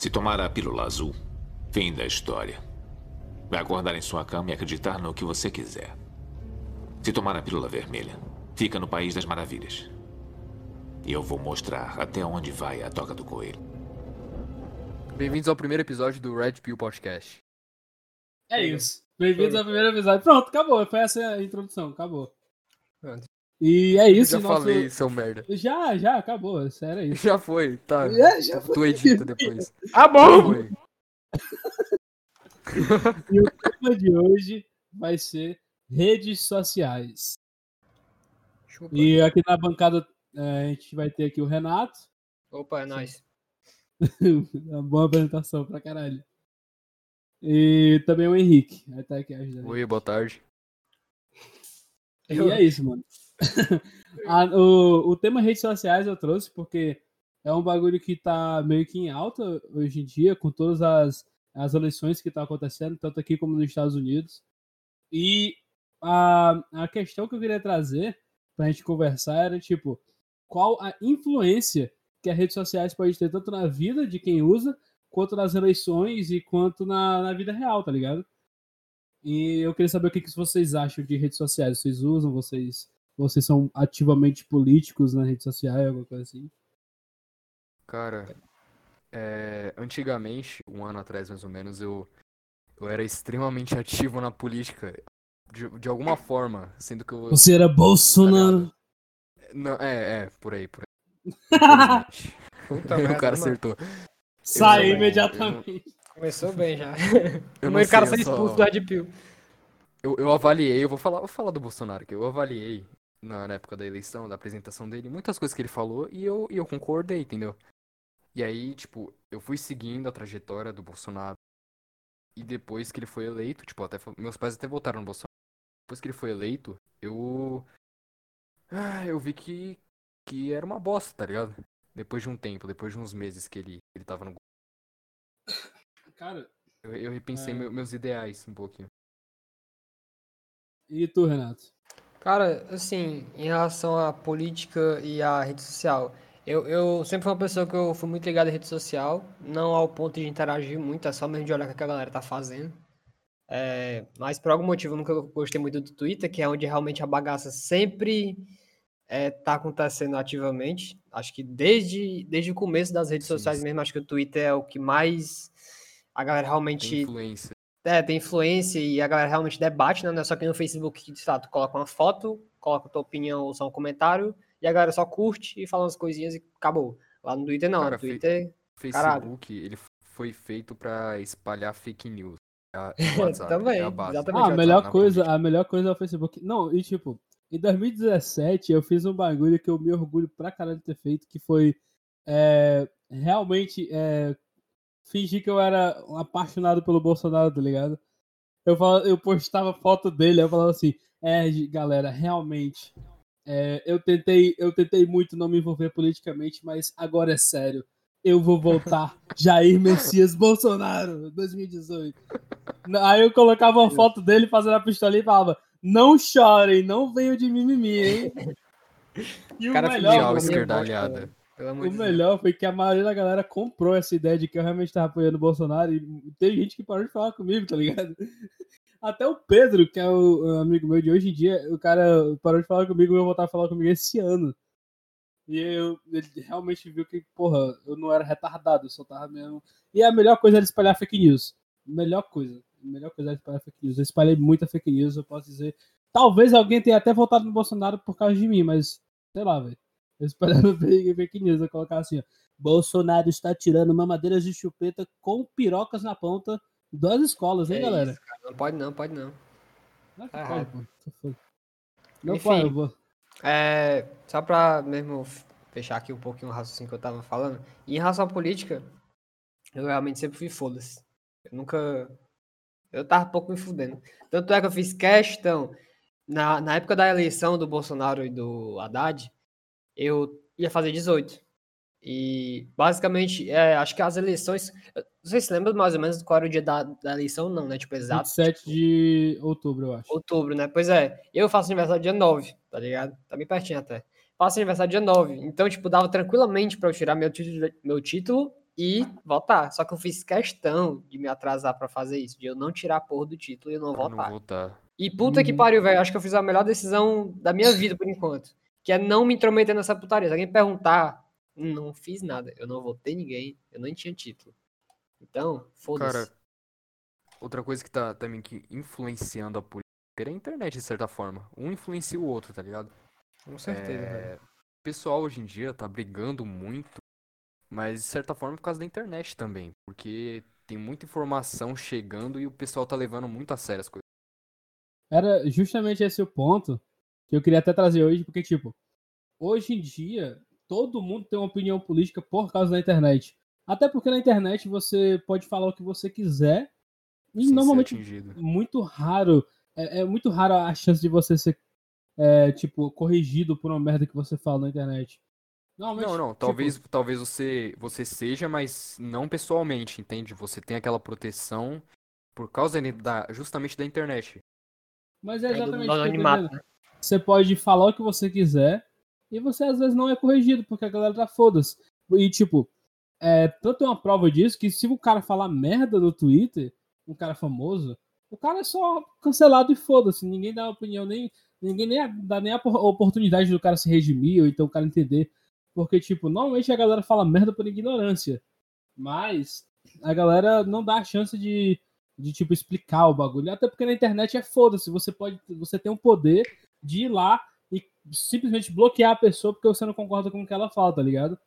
Se tomar a pílula azul, fim da história. Vai acordar em sua cama e acreditar no que você quiser. Se tomar a pílula vermelha, fica no País das Maravilhas. E eu vou mostrar até onde vai a toca do coelho. Bem-vindos ao primeiro episódio do Red Pill Podcast. É isso. Bem-vindos ao primeiro episódio. Pronto, acabou. Foi essa a introdução, acabou. E é isso. Eu já nosso- falei, seu merda. Já, já, acabou. Sério, é isso. Já foi, tá. É, já Tu edita depois. Tá bom! Foi. E o tema de hoje vai ser redes sociais. Chupa. E aqui na bancada é, a gente vai ter aqui o Renato. Opa, é nóis. Uma boa apresentação pra caralho. E também o Henrique. Vai estar aqui ajudando. Oi, boa tarde. E é isso, mano. A- o, o tema redes sociais eu trouxe porque é um bagulho que tá meio que em alta hoje em dia, com todas as, as eleições que estão acontecendo, tanto aqui como nos Estados Unidos. E a, a questão que eu queria trazer pra gente conversar era, tipo, qual a influência que as redes sociais podem ter tanto na vida de quem usa, quanto nas eleições e quanto na, na vida real, tá ligado? E eu queria saber o que, que vocês acham de redes sociais. Vocês usam? Vocês, vocês são ativamente políticos nas redes sociais, alguma coisa assim? Cara, é, antigamente, um ano atrás mais ou menos, eu, eu era extremamente ativo na política. De, de alguma forma, sendo que eu. Você era Bolsonaro. Não, é, é, por aí, por aí. Puta o cara mano. acertou. Sai eu- imediatamente. Começou bem já. Eu O cara sei, sai eu só- expulso do Red Pill. Eu, eu avaliei, eu vou falar, vou falar do Bolsonaro, que eu avaliei na, na época da eleição, da apresentação dele, muitas coisas que ele falou e eu, e eu concordei, entendeu? E aí, tipo, eu fui seguindo a trajetória do Bolsonaro. E depois que ele foi eleito, tipo, até meus pais até votaram no Bolsonaro. Depois que ele foi eleito, eu. Ah, eu vi que, que era uma bosta, tá ligado? Depois de um tempo, depois de uns meses que ele, ele tava no. Cara, Eu, eu repensei É. meu- meus ideais um pouquinho. e tu, Renato? Cara, assim, em relação à política e à rede social, eu, eu sempre fui uma pessoa que eu fui muito ligado à rede social, não ao ponto de interagir muito, é só mesmo de olhar o que a galera tá fazendo. É, mas por algum motivo eu nunca gostei muito do Twitter, que é onde realmente a bagaça sempre é, tá acontecendo ativamente. Acho que desde, desde o começo das redes Sim, sociais sim. mesmo, acho que o Twitter é o que mais a galera realmente influência. É, tem influência e a galera realmente debate, né? Não é só que no Facebook que, lá, tu coloca uma foto, coloca tua opinião ou só um comentário, e a galera só curte e fala umas coisinhas e acabou. Lá no Twitter não, Cara, no fe- Twitter Facebook, ele foi feito pra espalhar fake news. A- o WhatsApp, Também, é a base. exatamente. Ah, a melhor coisa, política. a melhor coisa é o Facebook. Não, e tipo, em 2017 eu fiz um bagulho que eu me orgulho pra caralho de ter feito, que foi é, realmente é, fingir que eu era um apaixonado pelo Bolsonaro, tá ligado? Eu, fala- eu postava foto dele, eu falava assim, é, galera, realmente, é, eu, tentei, eu tentei muito não me envolver politicamente, mas agora é sério. Eu vou voltar Jair Messias Bolsonaro 2018. Aí eu colocava uma foto dele fazendo a pistolinha e falava: Não chorem, não venham de mimimi, hein? E o Cara, melhor, Não, esquerdalhada. O de Deus. melhor foi que a maioria da galera comprou essa ideia de que eu realmente tava apoiando o Bolsonaro e tem gente que parou de falar comigo, tá ligado? Até o Pedro, que é o o amigo meu de hoje em dia, o cara parou de falar comigo e eu voltar a falar comigo esse ano. E eu, ele realmente viu que, porra, eu não era retardado, eu só tava mesmo. E a melhor coisa era espalhar fake news. Melhor coisa. A melhor coisa era espalhar fake news. Eu espalhei muita fake news, eu posso dizer. Talvez alguém tenha até votado no Bolsonaro por causa de mim, mas sei lá, velho. Eu esperava fake, news, eu colocar assim, ó. Bolsonaro está tirando mamadeiras de chupeta com pirocas na ponta das escolas, hein, É galera? isso. Não pode não, pode não. Não, que Tá pode, pô. Não Enfim. pode. É, só pra mesmo fechar aqui um pouquinho o raciocínio que eu tava falando, em relação à política, eu realmente sempre fui foda-se. Eu nunca. Eu tava pouco me fudendo. Tanto é que eu fiz questão, na, na época da eleição do Bolsonaro e do Haddad, eu ia fazer 18. E basicamente, é, acho que as eleições. eu Não sei se lembra mais ou menos qual era o dia da, da eleição, não, né? Tipo, exato. 27 de outubro, eu acho. Outubro, né? Pois é. Eu faço aniversário dia 9, tá ligado? Tá bem pertinho até. Faço aniversário dia 9. Então, tipo, dava tranquilamente pra eu tirar meu título, meu título e votar. Só que eu fiz questão de me atrasar pra fazer isso, de eu não tirar a porra do título e eu não não votar. votar. E puta que Uhum. pariu, velho. Acho que eu fiz a melhor decisão da minha vida por enquanto. Que é não me intrometer nessa putaria. Se alguém perguntar, não fiz nada. Eu não votei ninguém. Eu nem tinha título. Então, foda-se. Cara, outra coisa que tá também que influenciando a política é a internet, de certa forma. Um influencia o outro, tá ligado? Com certeza. É, O pessoal hoje em dia tá brigando muito, mas de certa forma por causa da internet também. Porque tem muita informação chegando e o pessoal tá levando muito a sério as coisas. Era justamente esse o ponto que eu queria até trazer hoje, porque, tipo, hoje em dia, todo mundo tem uma opinião política por causa da internet. Até porque na internet você pode falar o que você quiser e sem normalmente muito raro, é, é muito raro a chance de você ser, é, tipo, corrigido por uma merda que você fala na internet. Normalmente, Não, não, tipo, talvez, talvez você, você seja, mas não pessoalmente, entende? Você tem aquela proteção por causa da, justamente da internet. Mas é É do, exatamente do o que eu tô anonimato, dizendo. né? Você pode falar o que você quiser e você às vezes não é corrigido, porque a galera tá foda-se. E tipo, é tanto uma prova disso que se o cara falar merda no Twitter, um cara famoso, o cara é só cancelado e foda-se. Ninguém dá opinião, nem. Ninguém nem dá nem a por- oportunidade do cara se redimir ou então o cara entender. Porque, tipo, normalmente a galera fala merda por ignorância. Mas a galera não dá a chance de, de tipo, explicar o bagulho. Até porque na internet é foda-se. Você pode. Você tem o poder de ir lá e simplesmente bloquear a pessoa porque você não concorda com o que ela fala, tá ligado?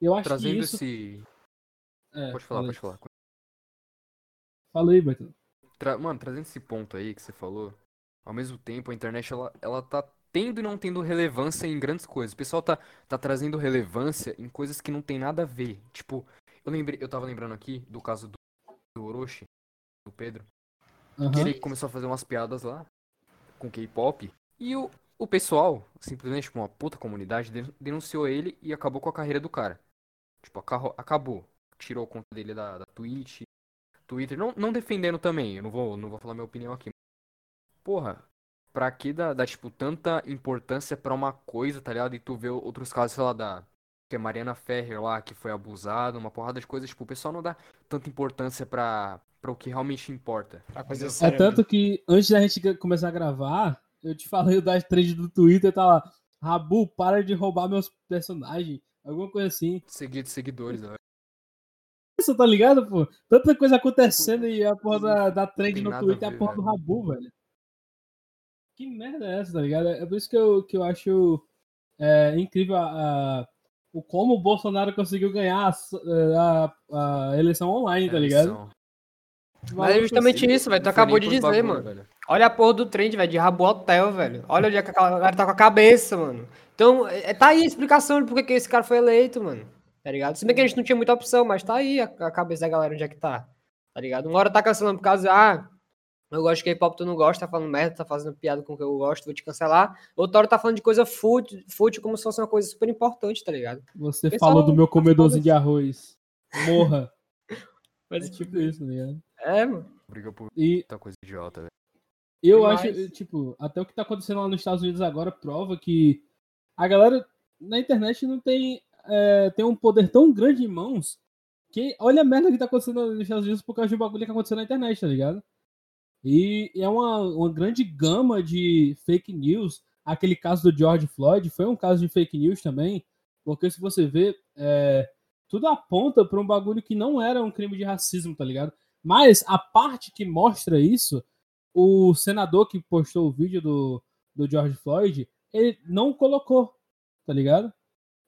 Eu acho Trazendo que isso. esse. É, Pode falar, fala pode falar. Fala aí, Beto. Tra- Mano, trazendo esse ponto aí que você falou, ao mesmo tempo a internet ela, ela tá tendo e não tendo relevância em grandes coisas. O pessoal tá, tá trazendo relevância em coisas que não tem nada a ver. Tipo, eu lembrei, eu tava lembrando aqui do caso do, do Orochi, do Pedro, que Aham. ele começou a fazer umas piadas lá com K-pop e o, o pessoal, simplesmente tipo, uma puta comunidade, den- denunciou ele e acabou com a carreira do cara. Tipo, acabou. Tirou a conta dele da, da Twitch, Twitter, não, não defendendo também, eu não vou, não vou falar minha opinião aqui. Porra, pra que dar, dar, tipo, tanta importância pra uma coisa, tá ligado? E tu vê outros casos, sei lá, da. Que é Mariana Ferrer lá, que foi abusada, uma porrada de coisas, tipo, o pessoal não dá tanta importância pra, pra o que realmente importa. É séria. tanto que antes da gente começar a gravar, eu te falei das trends do Twitter, tá lá. Rabu, para de roubar meus personagens. Alguma coisa assim. Seguido de seguidores, né? Isso, tá ligado, pô? Tanta coisa acontecendo e a porra da, da trend no Twitter é a porra do. Rabu, velho. Que merda é essa, tá ligado? É por isso que eu, que eu acho é, incrível a, a- o como o Bolsonaro conseguiu ganhar a, s- a- a eleição online, tá ligado? Eleição. Mas é justamente isso, velho. Tu acabou de dizer, bagulho, mano. velho. Olha a porra do trem, velho, de Rabo Hotel, velho. Olha onde é que a galera tá com a cabeça, mano. Então, é, tá aí a explicação de por que esse cara foi eleito, mano. Tá ligado? Se bem que a gente não tinha muita opção, mas tá aí a, a cabeça da galera onde é que tá. Tá ligado? Uma hora tá cancelando por causa, ah, eu gosto de K-pop, tu não gosta, tá falando merda, tá fazendo piada com o que eu gosto, vou te cancelar. Outra hora tá falando de coisa fútil, fútil como se fosse uma coisa super importante, tá ligado? Você Pessoal, falou do meu tá comedorzinho de arroz. Morra. Mas, É tipo isso, tá ligado? É, mano. Briga por E muita coisa idiota, velho. Eu Demais. acho, tipo, até o que tá acontecendo lá nos Estados Unidos agora prova que a galera na internet não tem, é, tem um poder tão grande em mãos que olha a merda que tá acontecendo nos Estados Unidos por causa de um bagulho que aconteceu na internet, tá ligado? E é uma, uma grande gama de fake news. Aquele caso do George Floyd foi um caso de fake news também, porque se você vê, é, tudo aponta pra um bagulho que não era um crime de racismo, tá ligado? Mas a parte que mostra isso o senador que postou o vídeo do, do George Floyd, ele não colocou, tá ligado?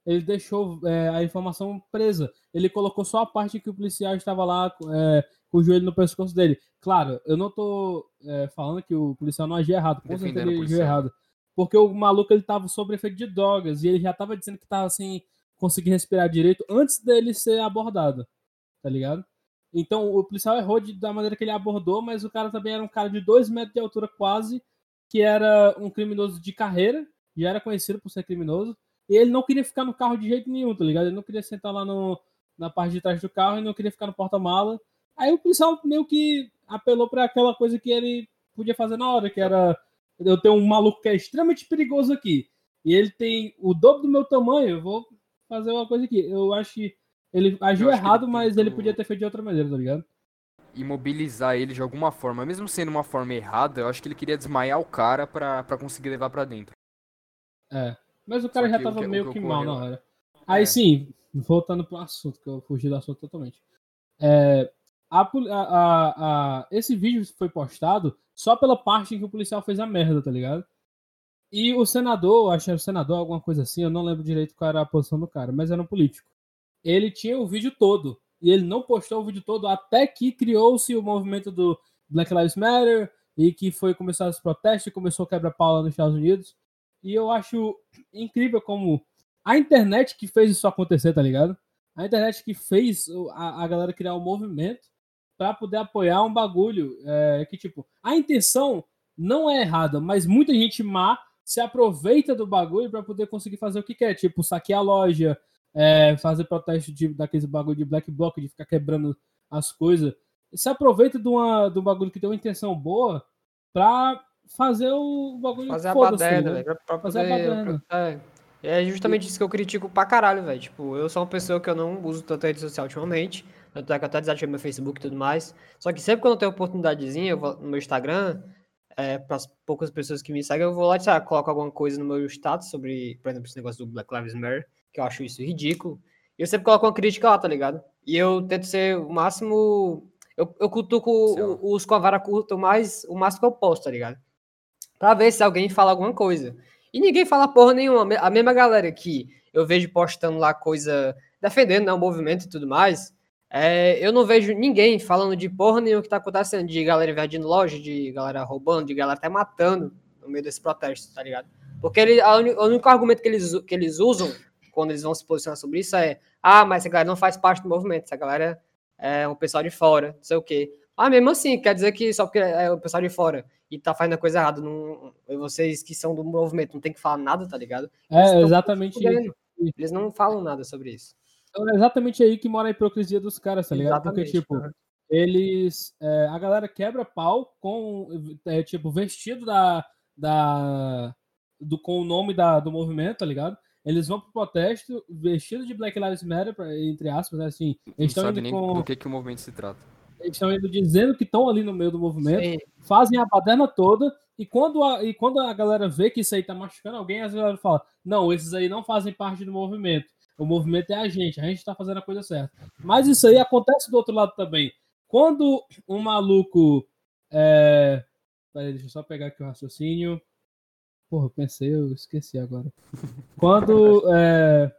Ele deixou é, a informação presa. Ele colocou só a parte que o policial estava lá é, com o joelho no pescoço dele. Claro, eu não tô é, falando que o policial não agia errado. Com certeza ele agiu errado. Porque o maluco ele tava sob efeito de drogas e ele já tava dizendo que tava sem conseguir respirar direito antes dele ser abordado, tá ligado? Então o policial errou de, da maneira que ele abordou, mas o cara também era um cara de dois metros de altura quase, que era um criminoso de carreira, já era conhecido por ser criminoso, e ele não queria ficar no carro de jeito nenhum, tá ligado? Ele não queria sentar lá no, na parte de trás do carro e não queria ficar no porta-mala. Aí o policial meio que apelou para aquela coisa que ele podia fazer na hora, que era eu tenho um maluco que é extremamente perigoso aqui, e ele tem o dobro do meu tamanho, eu vou fazer uma coisa aqui. Eu acho que Ele agiu errado, ele mas ele podia ter feito de outra maneira, tá ligado? Imobilizar ele de alguma forma, mesmo sendo uma forma errada, eu acho que ele queria desmaiar o cara pra, pra conseguir levar pra dentro. É. Mas o cara Só já tava que- meio que que mal na hora. Aí É. sim, voltando pro assunto, que eu fugi do assunto totalmente. É, a- a- a- esse vídeo foi postado só pela parte em que o policial fez a merda, tá ligado? E o senador, acho que era o senador, alguma coisa assim, eu não lembro direito qual era a posição do cara, mas era um político. Ele tinha o vídeo todo. E ele não postou o vídeo todo até que criou-se o movimento do Black Lives Matter e que foi começar os protestos e começou a quebra-pau lá nos Estados Unidos. E eu acho incrível como a internet que fez isso acontecer, tá ligado? A internet que fez a, a galera criar um movimento pra poder apoiar um bagulho é, que, tipo, a intenção não é errada, mas muita gente má se aproveita do bagulho pra poder conseguir fazer o que quer, tipo, saquear a loja, é, fazer protesto de, daqueles bagulho de black bloc, de ficar quebrando as coisas. Se aproveita de, uma, de um bagulho que tem uma intenção boa pra fazer o bagulho Fazer a baderna, ligado? velho. Pra, Fazer a baderna. É. É justamente isso que eu critico pra caralho, velho. Tipo, eu sou uma pessoa que eu não uso tanta rede social ultimamente. Tanto é que eu até desativei meu Facebook e tudo mais. Só que sempre quando eu tenho oportunidadezinha, eu vou no meu Instagram, é, para as poucas pessoas que me seguem, eu vou lá e coloco alguma coisa no meu status sobre, por exemplo, esse negócio do Black Lives Matter, que eu acho isso ridículo. E eu sempre coloco uma crítica lá, tá ligado? E eu tento ser o máximo. Eu, eu cutuco o- os com a vara curta o, mais, o máximo que eu posso, tá ligado? Pra ver se alguém fala alguma coisa. E ninguém fala porra nenhuma. A me- A mesma galera que eu vejo postando lá coisa defendendo né, o movimento e tudo mais, é, eu não vejo ninguém falando de porra nenhuma que tá acontecendo, de galera invadindo loja, de galera roubando, de galera até matando no meio desse protesto, tá ligado? Porque ele, a o único argumento que eles, que eles usam quando eles vão se posicionar sobre isso é ah, mas essa galera não faz parte do movimento, essa galera é um pessoal de fora, não sei o quê. Ah, mesmo assim, quer dizer que só porque é o pessoal de fora e tá fazendo a coisa errada, não, vocês que são do movimento não tem que falar nada, tá ligado? Eles É exatamente, fudendo. Eles não falam nada sobre isso. é exatamente aí que mora a hipocrisia dos caras, tá ligado? Porque, Exatamente, tipo, aham. eles. é, a galera quebra pau com, é, tipo, vestido da. da do, com o nome da, do movimento, tá ligado? Eles vão pro protesto vestido de Black Lives Matter, pra- entre aspas, né? Assim, Não eles estão sabe indo nem com. do que, que o movimento se trata. Eles estão indo dizendo que estão ali no meio do movimento, Sim, fazem a baderna toda, e quando a, e quando a galera vê que isso aí tá machucando alguém, a galera fala: Não, esses aí não fazem parte do movimento. O movimento é a gente, a gente tá fazendo a coisa certa. Mas isso aí acontece do outro lado também. Quando um maluco. É... Peraí, deixa eu só pegar aqui o raciocínio. Porra, eu pensei, eu esqueci agora. Quando é,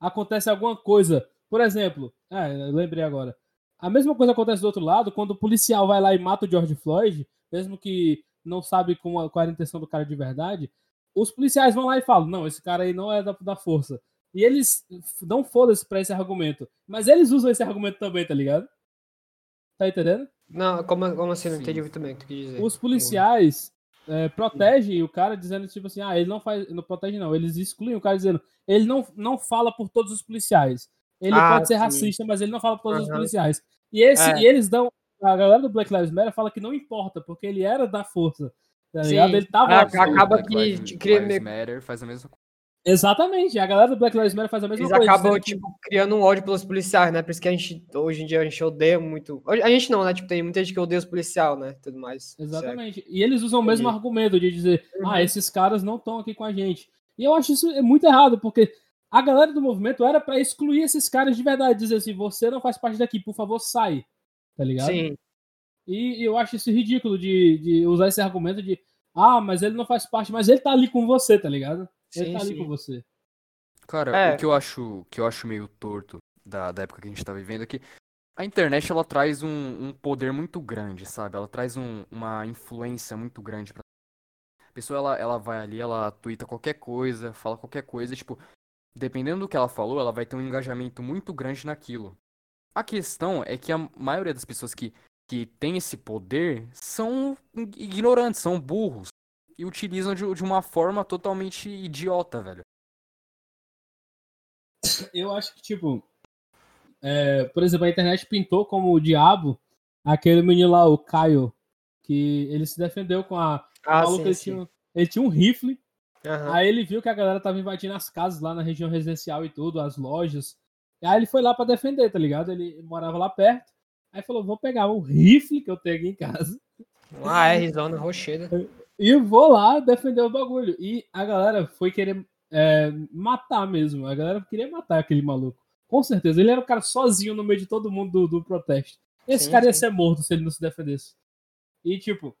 acontece alguma coisa, por exemplo, é, eu lembrei agora. A mesma coisa acontece do outro lado quando o policial vai lá e mata o George Floyd, mesmo que não sabe com a- qual era a intenção do cara de verdade. Os policiais vão lá e falam: não, esse cara aí não é da, da força. E eles dão foda-se pra esse argumento. Mas eles usam esse argumento também, tá ligado? Tá entendendo? Não, como, como assim? Não entendi muito bem o que tu quis dizer. Os policiais é, protegem o cara dizendo tipo assim, ah, ele não faz, não protege não, eles excluem o cara dizendo, ele não, não fala por todos os policiais. Ele Ah, pode ser sim. racista, mas ele não fala por todos os Aham. policiais. E, esse, É. e eles dão, a galera do Black Lives Matter fala que não importa, porque ele era da força, tá? Ele tava Ah, lá. acaba Black que cria Lives meio- Matter faz a mesma coisa. Exatamente, a galera do Black Lives Matter faz a mesma Eles coisa. acabam, dizendo que- tipo, criando um ódio pelos policiais, né? Por isso que a gente, hoje em dia, a gente odeia muito. A gente não, né? Tipo, tem muita gente que odeia os policiais, né? Tudo mais. Exatamente. E eles usam o mesmo Entendi. argumento de dizer, Uhum. ah, esses caras não estão aqui com a gente. E eu acho isso é muito errado, porque a galera do movimento era pra excluir esses caras de verdade, dizer assim, você não faz parte daqui, por favor, sai. Tá ligado? Sim, E eu acho isso ridículo de, de usar esse argumento de, ah, mas ele não faz parte, mas ele tá ali com você, tá ligado? Ele Sim, tá ali sim. com você. Cara, É. o que eu acho que eu acho meio torto da, da época que a gente tá vivendo é que a internet ela traz um, um poder muito grande, sabe? Ela traz um- uma influência muito grande pra a pessoa ela, ela vai ali, ela twitta qualquer coisa, fala qualquer coisa, e, tipo, dependendo do que ela falou, ela vai ter um engajamento muito grande naquilo. A questão é que a maioria das pessoas que, que tem esse poder são ignorantes, são burros e utilizam de, de uma forma totalmente idiota, velho. Eu acho que, tipo, é, por exemplo, a internet pintou como o diabo aquele menino lá, o Caio, que ele se defendeu com a. Ah, sim, ele, sim. Tinha, ele tinha um rifle, Aham. aí ele viu que a galera tava invadindo as casas lá na região residencial e tudo, as lojas. Aí ele foi lá pra defender, tá ligado? Ele morava lá perto. Aí falou: vou pegar o rifle que eu tenho aqui em casa. Uma Rzona rocheda. E vou lá defender o bagulho. E a galera foi querer é, matar mesmo. A galera queria matar aquele maluco. Com certeza. Ele era o cara sozinho no meio de todo mundo do, do protesto. Esse Sim, cara ia sim. ser morto se ele não se defendesse. E, tipo,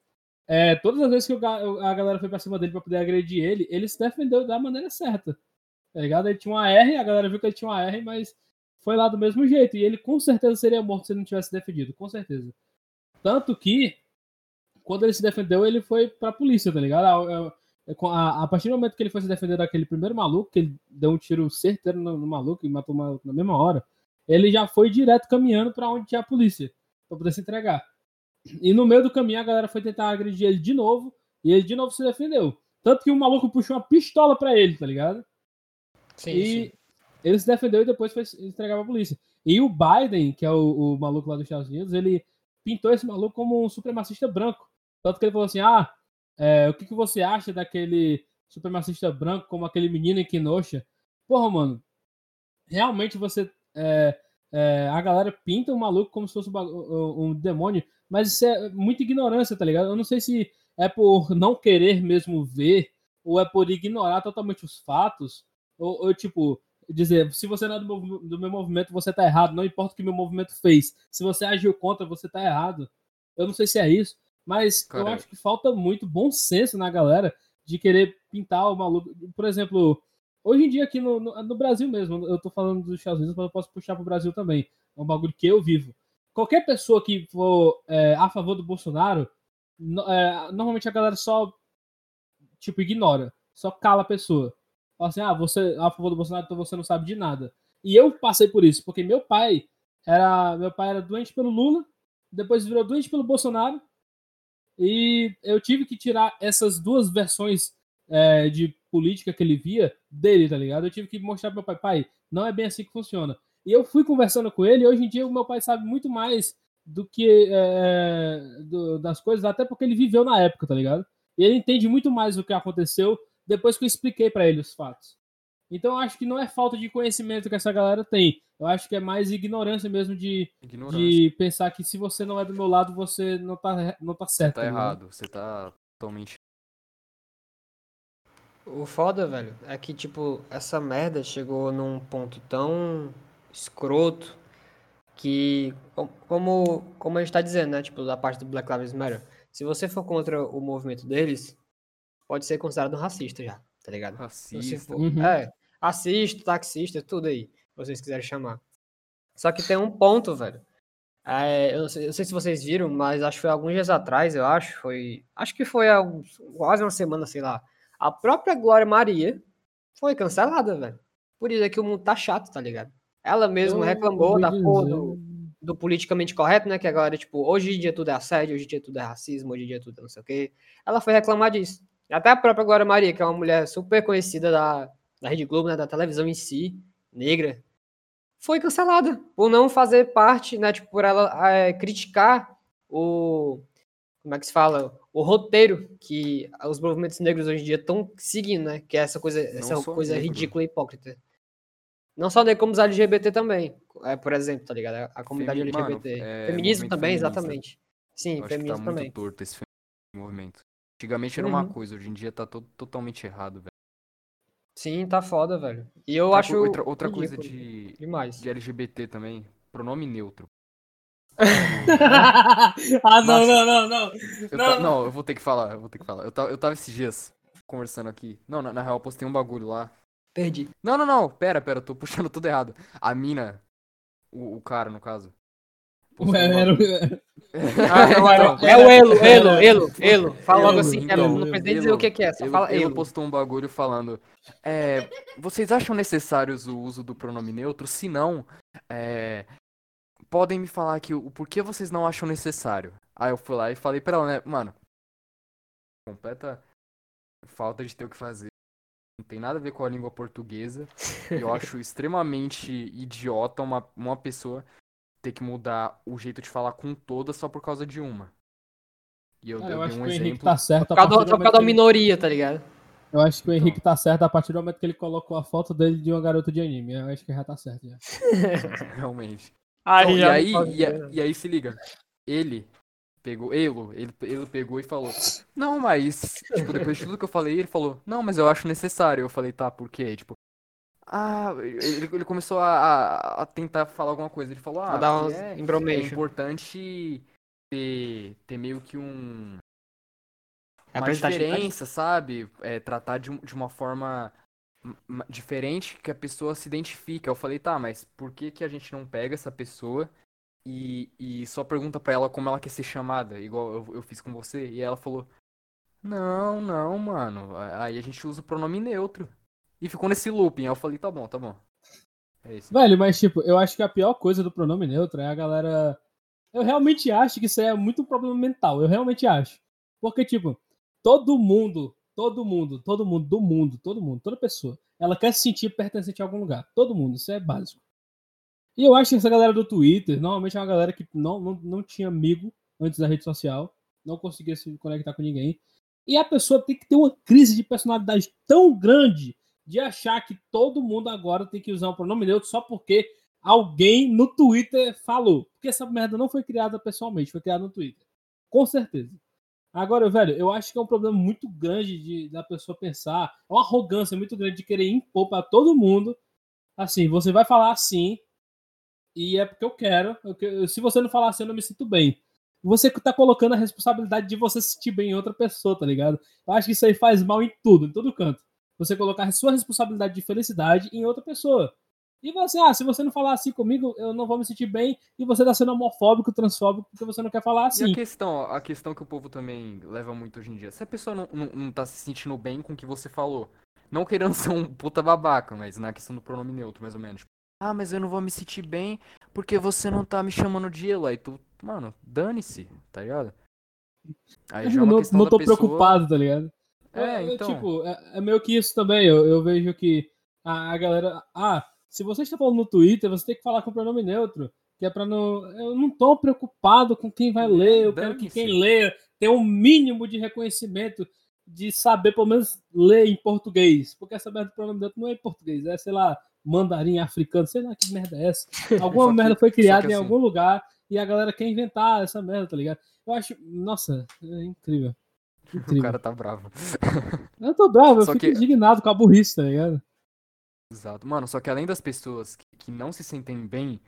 é, todas as vezes que o a galera foi pra cima dele pra poder agredir ele, ele se defendeu da maneira certa. Tá ligado? Ele tinha uma R, a galera viu que ele tinha uma R, mas foi lá do mesmo jeito. E ele com certeza seria morto se ele não tivesse defendido. Com certeza. Tanto que, quando ele se defendeu, ele foi pra polícia, tá ligado? A, a- com a- a partir do momento que ele foi se defender daquele primeiro maluco, que ele deu um tiro certeiro no, no maluco e matou o maluco na mesma hora, ele já foi direto caminhando pra onde tinha a polícia, pra poder se entregar. E no meio do caminho a galera foi tentar agredir ele de novo, e ele de novo se defendeu. Tanto que o maluco puxou uma pistola pra ele, tá ligado? Sim, e sim. ele se defendeu e depois foi entregar pra polícia. E o Biden, que é o, o maluco lá dos Estados Unidos, ele pintou esse maluco como um supremacista branco. Tanto que ele falou assim: ah, é, o que, que você acha daquele supremacista branco como aquele menino em Kenosha? Porra, mano, realmente você. é, é, a galera pinta o maluco como se fosse um, um demônio, mas isso é muita ignorância, tá ligado? Eu não sei se é por não querer mesmo ver, ou é por ignorar totalmente os fatos, ou, ou, tipo, dizer, se você não é do, mov- do meu movimento, você tá errado, não importa o que meu movimento fez. Se você agiu contra, você tá errado. Eu não sei se é isso, mas eu acho que falta muito bom senso na galera de querer pintar o maluco. Por exemplo, hoje em dia aqui no, no, no Brasil mesmo, eu tô falando dos Estados Unidos, mas eu posso puxar pro Brasil também. É um bagulho que eu vivo. Qualquer pessoa que for é, a favor do Bolsonaro, no- é, normalmente a galera só, tipo, ignora. Só cala a pessoa. Fala assim, ah, você é a favor do Bolsonaro, então você não sabe de nada. E eu passei por isso, porque meu pai era, meu pai era doente pelo Lula, depois virou doente pelo Bolsonaro, e eu tive que tirar essas duas versões é, de política que ele via dele, tá ligado? Eu tive que mostrar pro meu pai, pai, não é bem assim que funciona. E eu fui conversando com ele, e hoje em dia o meu pai sabe muito mais do que é, do- das coisas, até porque ele viveu na época, tá ligado? E ele entende muito mais o que aconteceu depois que eu expliquei pra ele os fatos. Então acho que não é falta de conhecimento que essa galera tem. Eu acho que é mais ignorância mesmo de, Ignorância. de pensar que se você não é do meu lado, você não tá, não tá certo. Tá ligado? errado. Você tá totalmente. O foda, velho, é que, tipo, essa merda chegou num ponto tão escroto que, com- como, como a gente tá dizendo, né? Tipo, da parte do Black Lives Matter, se você for contra o movimento deles, pode ser considerado um racista já, tá ligado? Se você Racista. for- Uhum. É, racista, taxista, tudo aí, vocês quiserem chamar. Só que tem um ponto, velho. É, eu, não sei, eu sei se vocês viram, mas acho que foi alguns dias atrás, eu acho, foi. Acho que foi há uns- quase uma semana, sei lá. A própria Glória Maria foi cancelada, velho. Por isso é que o mundo tá chato, tá ligado? Ela mesma reclamou da porra do, do politicamente correto, né? Que agora, tipo, hoje em dia tudo é assédio, hoje em dia tudo é racismo, hoje em dia tudo é não sei o quê. Ela foi reclamar disso. Até a própria Glória Maria, que é uma mulher super conhecida da, da Rede Globo, né? Da televisão em si, negra, foi cancelada por não fazer parte, né? Tipo, por ela eh, criticar o. Como é que se fala? O roteiro que os movimentos negros hoje em dia estão seguindo, né? Que é essa coisa, essa só coisa negro. ridícula e hipócrita. Não só negro, como os LGBT também. É, por exemplo, tá ligado? A comunidade Femi- mano, LGBT. é, Feminismo também, feminista. exatamente. Sim, Eu acho que tá feminismo muito também. torto esse movimento. Antigamente era uma Uhum. coisa, hoje em dia tá to- totalmente errado, velho. Sim, tá foda, velho. E eu Outra acho. Outra, outra coisa de, Demais. de LGBT também, pronome neutro. ah, não, não, não, não. Eu Não, não. não, eu vou ter que falar, eu vou ter que falar. Eu tava, eu tava esses dias conversando aqui. Não, na, na real, eu postei um bagulho lá. Perdi. Não, não, não, pera, pera, eu tô puxando tudo errado. A mina, o, o cara, no caso. Era- Ah, não, é, Então, é o Elo, Elo, Elo, Elo. Fala logo Elo, assim, é, então, não precisa nem dizer Elo, o que que é, só Ele, fala ele Elo. postou um bagulho falando. é, vocês acham necessários o uso do pronome neutro? Se não, é, podem me falar aqui o porquê vocês não acham necessário. Aí eu fui lá e falei pra ela, né, mano, completa falta de ter o que fazer. Não tem nada a ver com a língua portuguesa. Eu acho extremamente idiota uma, uma pessoa ter que mudar o jeito de falar com todas só por causa de uma. E eu, Ah, eu eu dei acho um que o Henrique exemplo. tá certo. Por a causa, partir do- do por causa da minoria, tá ligado? Eu acho que o Henrique tá certo a partir do momento que ele colocou a foto dele de uma garota de anime. Eu acho que já tá certo já. Realmente. Aí Bom, e, aí, e, a- e aí se liga. Ele pegou, Elo, ele, ele pegou e falou, não, mas, tipo, depois de tudo que eu falei, ele falou, não, mas eu acho necessário. Eu falei, tá, por quê? Tipo, ah, ele, ele começou a, a- tentar falar alguma coisa. Ele falou, ah, dar é, é importante ter, ter meio que um, uma Representatividade. diferença, sabe? É, tratar de, de uma forma diferente que a pessoa se identifica. Eu falei, tá, mas por que que a gente não pega essa pessoa e, e só pergunta pra ela como ela quer ser chamada, igual eu, eu fiz com você? E ela falou, não, não, mano. Aí a gente usa o pronome neutro. E ficou nesse looping. Aí eu falei, tá bom, tá bom. É isso. Velho, mas tipo, eu acho que a pior coisa do pronome neutro é a galera. Eu realmente acho que isso é muito um problema mental. Eu realmente acho. Porque, tipo, todo mundo, todo mundo, todo mundo do mundo, todo mundo, toda pessoa, ela quer se sentir pertencente a algum lugar. Todo mundo, isso é básico. E eu acho que essa galera do Twitter, normalmente é uma galera que não, não, não tinha amigo antes da rede social, não conseguia se conectar com ninguém. E a pessoa tem que ter uma crise de personalidade tão grande de achar que todo mundo agora tem que usar um pronome neutro só porque alguém no Twitter falou. Porque essa merda não foi criada pessoalmente, foi criada no Twitter. Com certeza. Agora, velho, eu acho que é um problema muito grande de, da pessoa pensar, é uma arrogância muito grande de querer impor para todo mundo. Assim, você vai falar assim, e é porque eu quero. eu que- se você não falar assim, eu não me sinto bem. Você tá colocando a responsabilidade de você se sentir bem em outra pessoa, tá ligado? Eu acho que isso aí faz mal em tudo, em todo canto você colocar a sua responsabilidade de felicidade em outra pessoa. E você, ah, se você não falar assim comigo, eu não vou me sentir bem, e você tá sendo homofóbico, transfóbico, porque você não quer falar E assim. a questão, a questão que o povo também leva muito hoje em dia, se a pessoa não, não, não tá se sentindo bem com o que você falou, não querendo ser um puta babaca, mas na questão do pronome neutro, mais ou menos. Ah, mas eu não vou me sentir bem porque você não tá me chamando de ela. Aí tu, mano, dane-se, tá ligado? Aí já é uma não, questão não tô pessoa- preocupado, tá ligado? É, Eu- eu, então. tipo, é, é meio que isso também. Eu, eu vejo que a, a galera. Ah, se você está falando no Twitter, você tem que falar com pronome neutro. Que é pra não. Eu não tô preocupado com quem vai ler. Eu quero que quem lê tenha um mínimo de reconhecimento de saber, pelo menos, ler em português. Porque essa merda do pronome neutro não é em português, é, sei lá, mandarim africano, sei lá que merda é essa. Alguma que- merda foi criada que em assim- algum lugar e a galera quer inventar essa merda, tá ligado? Eu acho. Nossa, é incrível. O cara tá bravo. Eu tô bravo, eu Só fico que- indignado com a burrice, tá ligado? Exato. Mano, só que além das pessoas que, que não se sentem bem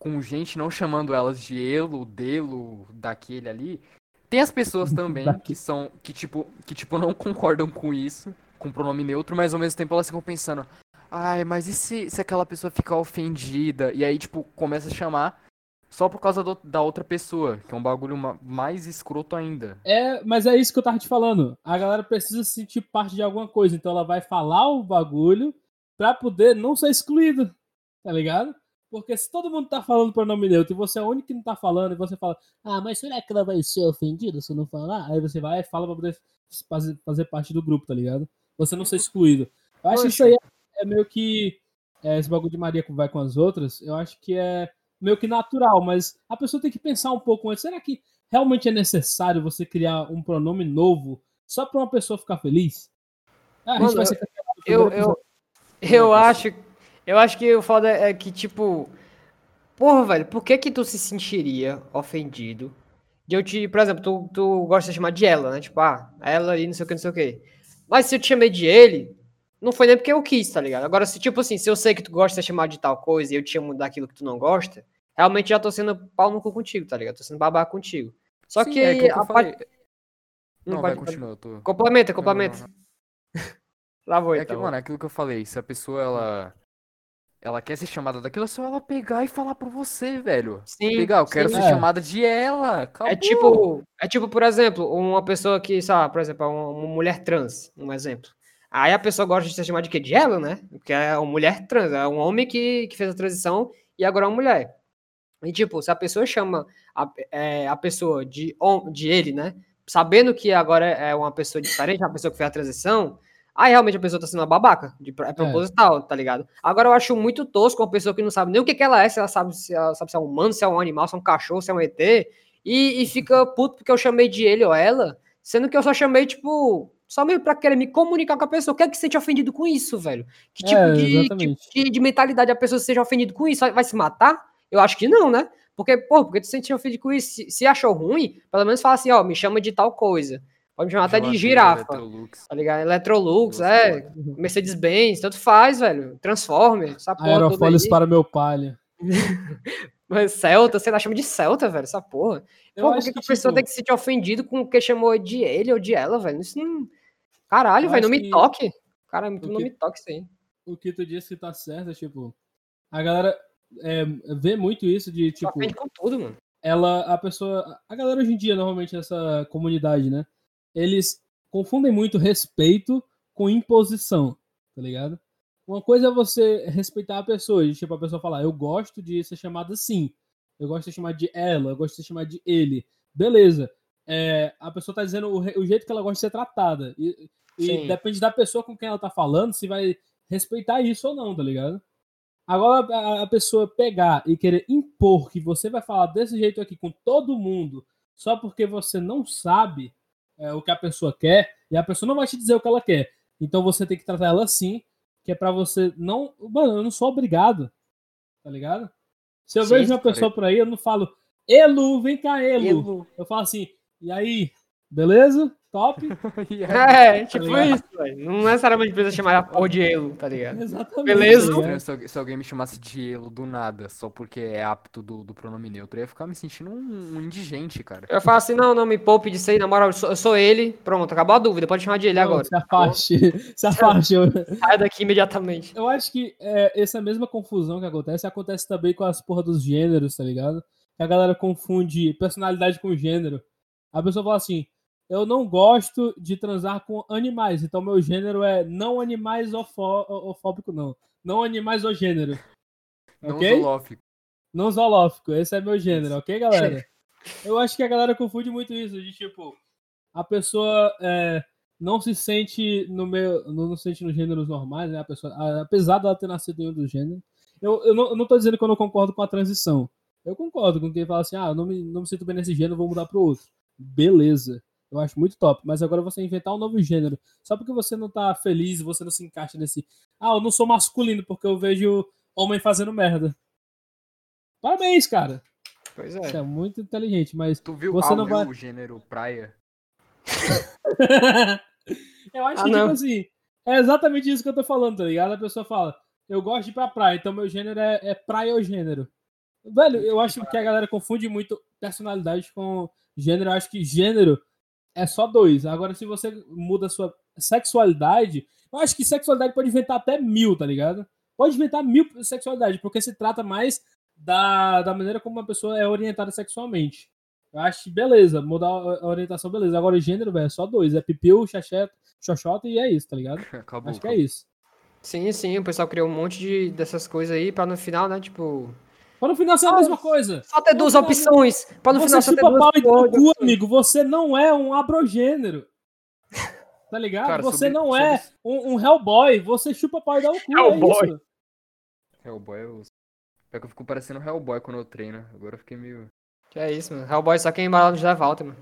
com gente não chamando elas de elo, delo, daquele ali, tem as pessoas também que são, que tipo, que tipo não concordam com isso, com pronome neutro, mas ao mesmo tempo elas ficam pensando, ai, mas e se, se aquela pessoa ficar ofendida? E aí, tipo, começa a chamar só por causa do- da outra pessoa, que é um bagulho ma- mais escroto ainda. É, mas é isso que eu tava te falando. A galera precisa se sentir parte de alguma coisa, então ela vai falar o bagulho pra poder não ser excluído, tá ligado? Porque se todo mundo tá falando pronome neutro e você é o único que não tá falando, e você fala, ah, mas será que ela vai ser ofendida se eu não falar? Aí você vai e fala pra poder fazer, fazer parte do grupo, tá ligado? Você não ser excluído. Eu acho que isso aí é meio que. é, esse bagulho de Maria que vai com as outras, eu acho que é meio que natural, mas a pessoa tem que pensar um pouco antes. Será que realmente é necessário você criar um pronome novo só pra uma pessoa ficar feliz? Ah, Mano, Eu, primeiro eu, eu acho, eu acho que o foda é que, tipo, porra, velho, por que que tu se sentiria ofendido de eu te, por exemplo, tu, tu gosta de chamar de ela, né? Tipo, ah, ela ali, não sei o que, não sei o que. Mas se eu te chamei de ele, não foi nem porque eu quis, tá ligado? Agora, se, tipo assim, se eu sei que tu gosta de ser chamado de tal coisa e eu te chamo daquilo que tu não gosta, realmente já tô sendo pau no cu contigo, tá ligado? Tô sendo babaca contigo. Só Sim, que, é que eu a parte- Não, pode- vai, continua, tô... Complementa, Não, não, complementa. não, não. Lá vou, É então. aquilo, mano, é aquilo que eu falei. Se a pessoa, ela. Ela quer ser chamada daquilo, é só ela pegar e falar por você, velho. Sim, Pegar, eu quero sim. ser É. chamada de ela. Acabou. É tipo, é tipo, por exemplo, uma pessoa que, sei lá, por exemplo, é uma mulher trans, um exemplo. Aí a pessoa gosta de ser chamada de quê? De ela, né? Porque é uma mulher trans, é um homem que, que fez a transição e agora é uma mulher. E tipo, se a pessoa chama a, é, a pessoa de, de ele, né? Sabendo que agora é uma pessoa diferente, uma pessoa que fez a transição, aí realmente a pessoa tá sendo uma babaca, de, é proposital, tá ligado? Agora eu acho muito tosco uma pessoa que não sabe nem o que, que ela é, se ela sabe se, ela sabe se é um humano, se é um animal, se é um cachorro, se é um ET, e, e fica puto porque eu chamei de ele ou ela, sendo que eu só chamei, tipo, Só mesmo pra querer me comunicar com a pessoa. O que é que você sente ofendido com isso, velho? Que tipo É, de, tipo de, de mentalidade a pessoa seja ofendido com isso? Vai, se matar? Eu acho que não, né? Porque, pô, porque tu se sente ofendido com isso? Se, se achou ruim, pelo menos fala assim, ó, me chama de tal coisa. Pode me chamar até de girafa, Electrolux. tá ligado? Electrolux, Nossa, é, Mercedes-Benz, tanto faz, velho. Transformer, essa porra toda Aerofólios para meu palha. Mas Celta, sei lá, chama de Celta, velho, essa porra. Pô, por que, que a pessoa tipo, tem que se sentir ofendido com o que chamou de ele ou de ela, velho? Isso não. Caralho, velho, não me que- toque. Cara, não o me que- toque isso aí. o que tu disse que tá certo é, tipo, a galera é, vê muito isso de, tipo, ofende com tudo, mano. ela, a pessoa, a galera hoje em dia, normalmente, nessa comunidade, né, eles confundem muito respeito com imposição, tá ligado? Uma coisa é você respeitar a pessoa, tipo, a pessoa falar, eu gosto de ser chamada assim, eu gosto de ser chamada de ela, eu gosto de ser chamada de ele. Beleza. É, a pessoa tá dizendo o, o jeito que ela gosta de ser tratada. E, e Sim. depende da pessoa com quem ela tá falando, se vai respeitar isso ou não, tá ligado? Agora, a, pessoa pegar e querer impor que você vai falar desse jeito aqui com todo mundo, só porque você não sabe é, o que a pessoa quer, e a pessoa não vai te dizer o que ela quer. Então você tem que tratar ela assim, que é pra você não. Mano, eu não sou obrigado. Tá ligado? Se eu Sim, vejo uma pessoa por aí, eu não falo, Elu, vem cá, Elu. Eu falo assim, e aí, beleza? Top? É, tipo ligado? isso, velho. Não necessariamente precisa chamar a porra de elo, tá ligado? Exatamente. Beleza? tá ligado? Se, alguém- se alguém me chamasse de elo do nada, só porque é apto do, do pronome neutro, eu ia ficar me sentindo um, um indigente, cara. Eu falo assim, não, não, me poupe disso aí, na moral, eu sou, eu sou ele. Pronto, acabou a dúvida, pode chamar de ele Não, agora. Se afaste. Se afaste. Sai daqui imediatamente. eu acho que é, essa mesma confusão que acontece, acontece também com as porra dos gêneros, tá ligado? Que a galera confunde personalidade com gênero. A pessoa fala assim, eu não gosto de transar com animais, então meu gênero é não animais ofó- ofóbico, não. Não animais ou gênero. Não ok? zoológico. Não zoolófico, esse é meu gênero, ok, galera? Eu acho que a galera confunde muito isso, de tipo, a pessoa é, não se sente no meu. Não, se sente nos gêneros normais, né? A pessoa, a- apesar dela ter nascido em um dos gêneros. Eu, eu, não, eu não tô dizendo que eu não concordo com a transição. Eu concordo com quem fala assim, ah, eu não me, não me sinto bem nesse gênero, vou mudar pro outro. Beleza. Eu acho muito top. Mas agora você inventar um novo gênero. Só porque você não tá feliz, você não se encaixa nesse. Ah, eu não sou masculino porque eu vejo homem fazendo merda. Parabéns, cara. Pois Você é. é muito inteligente, mas Tu viu, Você não vai- o gênero praia? eu acho Ah, que, não. tipo assim, é exatamente isso que eu tô falando, tá ligado? A pessoa fala, eu gosto de ir pra praia, então meu gênero é, é praia ou gênero. Velho, eu acho que a galera confunde muito personalidade com gênero. Eu acho que gênero é só dois. Agora, se você muda a sua sexualidade, eu acho que sexualidade pode inventar até mil, tá ligado? Pode inventar mil sexualidade, porque se trata mais da, da maneira como uma pessoa é orientada sexualmente. Eu acho que beleza, mudar a orientação, beleza. Agora, o gênero, velho, é só dois. É pipiu, xaxeta, xoxota e é isso, tá ligado? Acabou. Acho que é isso. Sim, sim, o pessoal criou um monte de, dessas coisas aí pra no final, né, tipo... Mas no final ser a mesma coisa. Só ter duas opções. Pra no final só ter chupa duas pau e dá opções. cu, amigo. Você não é um abrogênero. Tá ligado? Cara, você sobre- não é sobre- um, um Hellboy. Você chupa pau e dá o cu. Hellboy. É isso. Hellboy é o. É que eu fico parecendo Hellboy quando eu treino. Agora eu fiquei meio. Que é isso, mano. Hellboy só quem mora no José Walter, mano.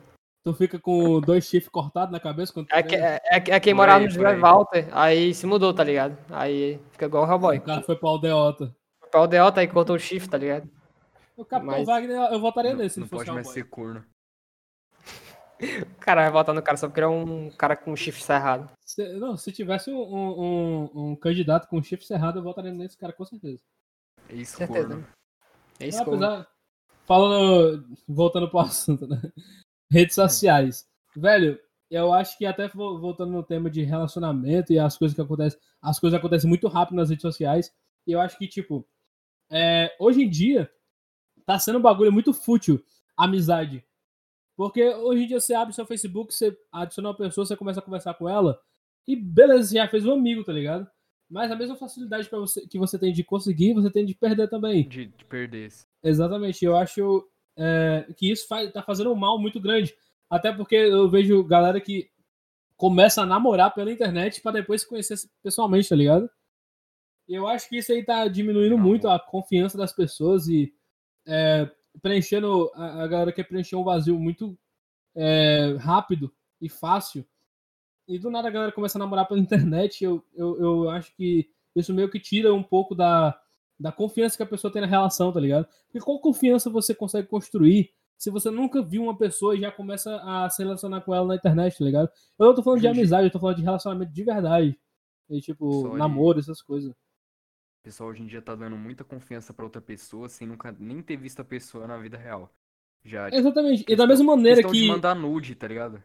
Tu fica com dois chifres cortados na cabeça quando tu É, que, treina. é, é, é quem morava no José aí. Walter, aí se mudou, tá ligado? Aí fica igual o Hellboy. O cara foi pra aldeota. Pra o Deota aí cortou o chifre, tá ligado? O Capitão Mas- Wagner, eu votaria Não, nele se não pode mais ser corno. O cara vai votar no cara só porque ele é um cara com chifre cerrado. Se, não, se tivesse um, um, um- um candidato com chifre cerrado, eu votaria nesse cara com certeza. É isso, Certeza. corno. É isso, Não, apesar- Falando, voltando pro assunto, né? Redes sociais. Velho, eu acho que até vo- voltando no tema de relacionamento e as coisas que acontecem, as coisas acontecem muito rápido nas redes sociais. E eu acho que, tipo, é, hoje em dia, tá sendo um bagulho muito fútil, amizade. Porque hoje em dia você abre seu Facebook, você adiciona uma pessoa, você começa a conversar com ela, e beleza, você já fez um amigo, tá ligado? Mas a mesma facilidade pra você, que você tem de conseguir, você tem de perder também. De, de perder. Exatamente, eu acho é, que isso faz, tá fazendo um mal muito grande. Até porque eu vejo galera que começa a namorar pela internet pra depois se conhecer pessoalmente, tá ligado? Eu acho que isso aí tá diminuindo Uhum. muito a confiança das pessoas e é, preenchendo. A, a galera quer preencher um vazio muito é, rápido e fácil. e do nada a galera começa a namorar pela internet, eu, eu, eu acho que isso meio que tira um pouco da, da confiança que a pessoa tem na relação, tá ligado? Porque qual confiança você consegue construir se você nunca viu uma pessoa e já começa a se relacionar com ela na internet, tá ligado? Eu não tô falando de amizade, eu tô falando de relacionamento de verdade. E, tipo, namoro, essas coisas. O pessoal hoje em dia tá dando muita confiança pra outra pessoa sem nunca nem ter visto a pessoa na vida real. Já, tipo, Exatamente. E questão- da mesma maneira que. de mandar nude, tá ligado?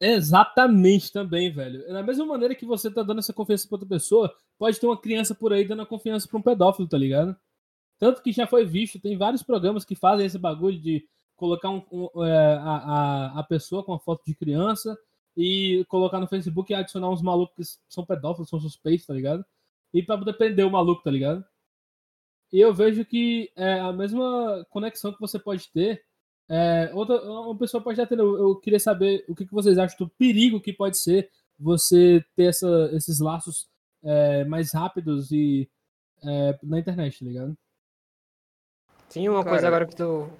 Exatamente também, velho. Da mesma maneira que você tá dando essa confiança pra outra pessoa, pode ter uma criança por aí dando a confiança pra um pedófilo, tá ligado? Tanto que já foi visto, tem vários programas que fazem esse bagulho de colocar um, um, é, a, a, a pessoa com a foto de criança e colocar no Facebook e adicionar uns malucos que são pedófilos, são suspeitos, tá ligado? E pra poder prender o maluco, tá ligado? E eu vejo que é a mesma conexão que você pode ter é, outra, uma pessoa pode já ter. Eu, eu queria saber o que, que vocês acham do perigo que pode ser você ter essa, esses laços é, mais rápidos e é, na internet, tá ligado? Sim, uma Cara- coisa agora que tu.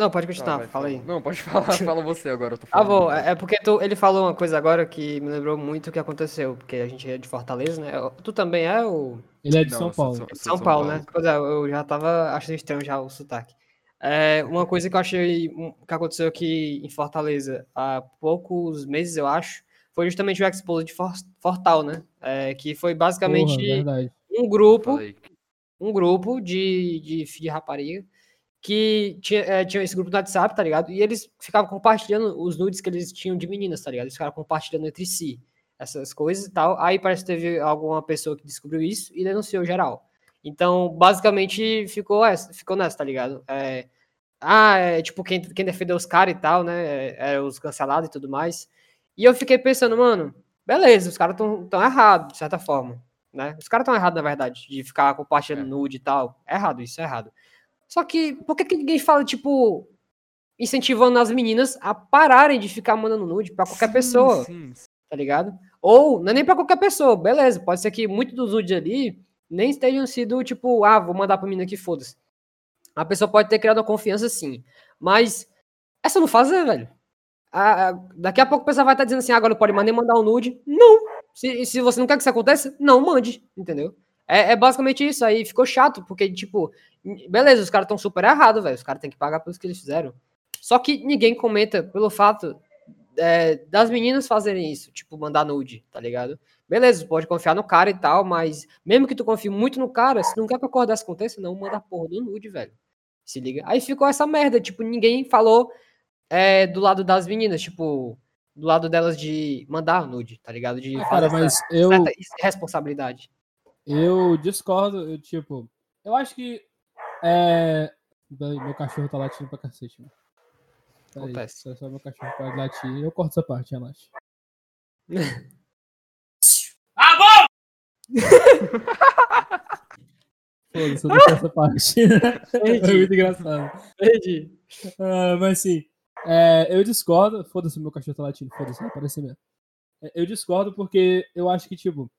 Não, pode continuar, vai, fala aí. Não, pode falar, fala você agora, eu tô Ah, falando. bom, é porque tu, ele falou uma coisa agora que me lembrou muito o que aconteceu, porque a gente é de Fortaleza, né? Tu também é o Ele é de Não, São sou- Paulo. sou- sou de São Paulo, né? Pois é, eu já tava achando estranho já o sotaque. É, uma coisa que eu achei que aconteceu aqui em Fortaleza há poucos meses, eu acho, foi justamente o Expo de For- Fortal, né? É, que foi basicamente Porra, um grupo um grupo de, de filho de rapariga que tinha, é, tinha esse grupo do WhatsApp, tá ligado? E eles ficavam compartilhando os nudes que eles tinham de meninas, tá ligado? Eles ficavam compartilhando entre si essas coisas e tal. Aí parece que teve alguma pessoa que descobriu isso e denunciou geral. Então, basicamente, ficou, essa, ficou nessa, tá ligado? É, ah, é, tipo, quem, quem defendeu os caras e tal, né? É, é, os cancelados e tudo mais. E eu fiquei pensando, mano, beleza, os caras tão, tão errados, de certa forma né? Os caras estão errados, na verdade, de ficar compartilhando É. nude e tal. É errado, isso é errado. Só que, por que, que ninguém fala, tipo, incentivando as meninas a pararem de ficar mandando nude pra qualquer Sim, pessoa, Sim, tá ligado? Ou, não é nem pra qualquer pessoa, beleza, pode ser que muitos dos nudes ali nem estejam sido, tipo, ah, vou mandar pra menina aqui, foda-se. A pessoa pode ter criado uma confiança, sim. Mas, essa não fazer, velho. Ah, ah, daqui a pouco a pessoa vai estar dizendo assim, "Ah, agora não pode mais nem mandar um nude. Não! Se, se você não quer que isso aconteça, não mande, entendeu? É, é basicamente isso. Aí ficou chato, porque, tipo, beleza, os caras estão super errados, velho. Os caras têm que pagar pelos que eles fizeram. Só que ninguém comenta pelo fato é, das meninas fazerem isso, tipo, mandar nude, tá ligado? Beleza, pode confiar no cara e tal, mas mesmo que tu confie muito no cara, se não quer que acordar isso aconteça, não manda porra do nude, velho. Se liga. Aí ficou essa merda, tipo, ninguém falou é, do lado das meninas, tipo, do lado delas de mandar nude, tá ligado? De Ah, fazer cara, essa mas eu, certa responsabilidade. eu discordo, eu, tipo, eu acho que é... Peraí, Meu cachorro tá latindo pra cacete, mano. Peraí, Acontece. só, só meu cachorro pode latir. Eu corto essa parte, relaxa. Foda-se, eu deixo essa parte. é muito engraçado. Entendi. Ah, mas sim, é, eu discordo. Foda-se, meu cachorro tá latindo, foda-se, vai aparecer mesmo. É, Eu discordo porque eu acho que, tipo.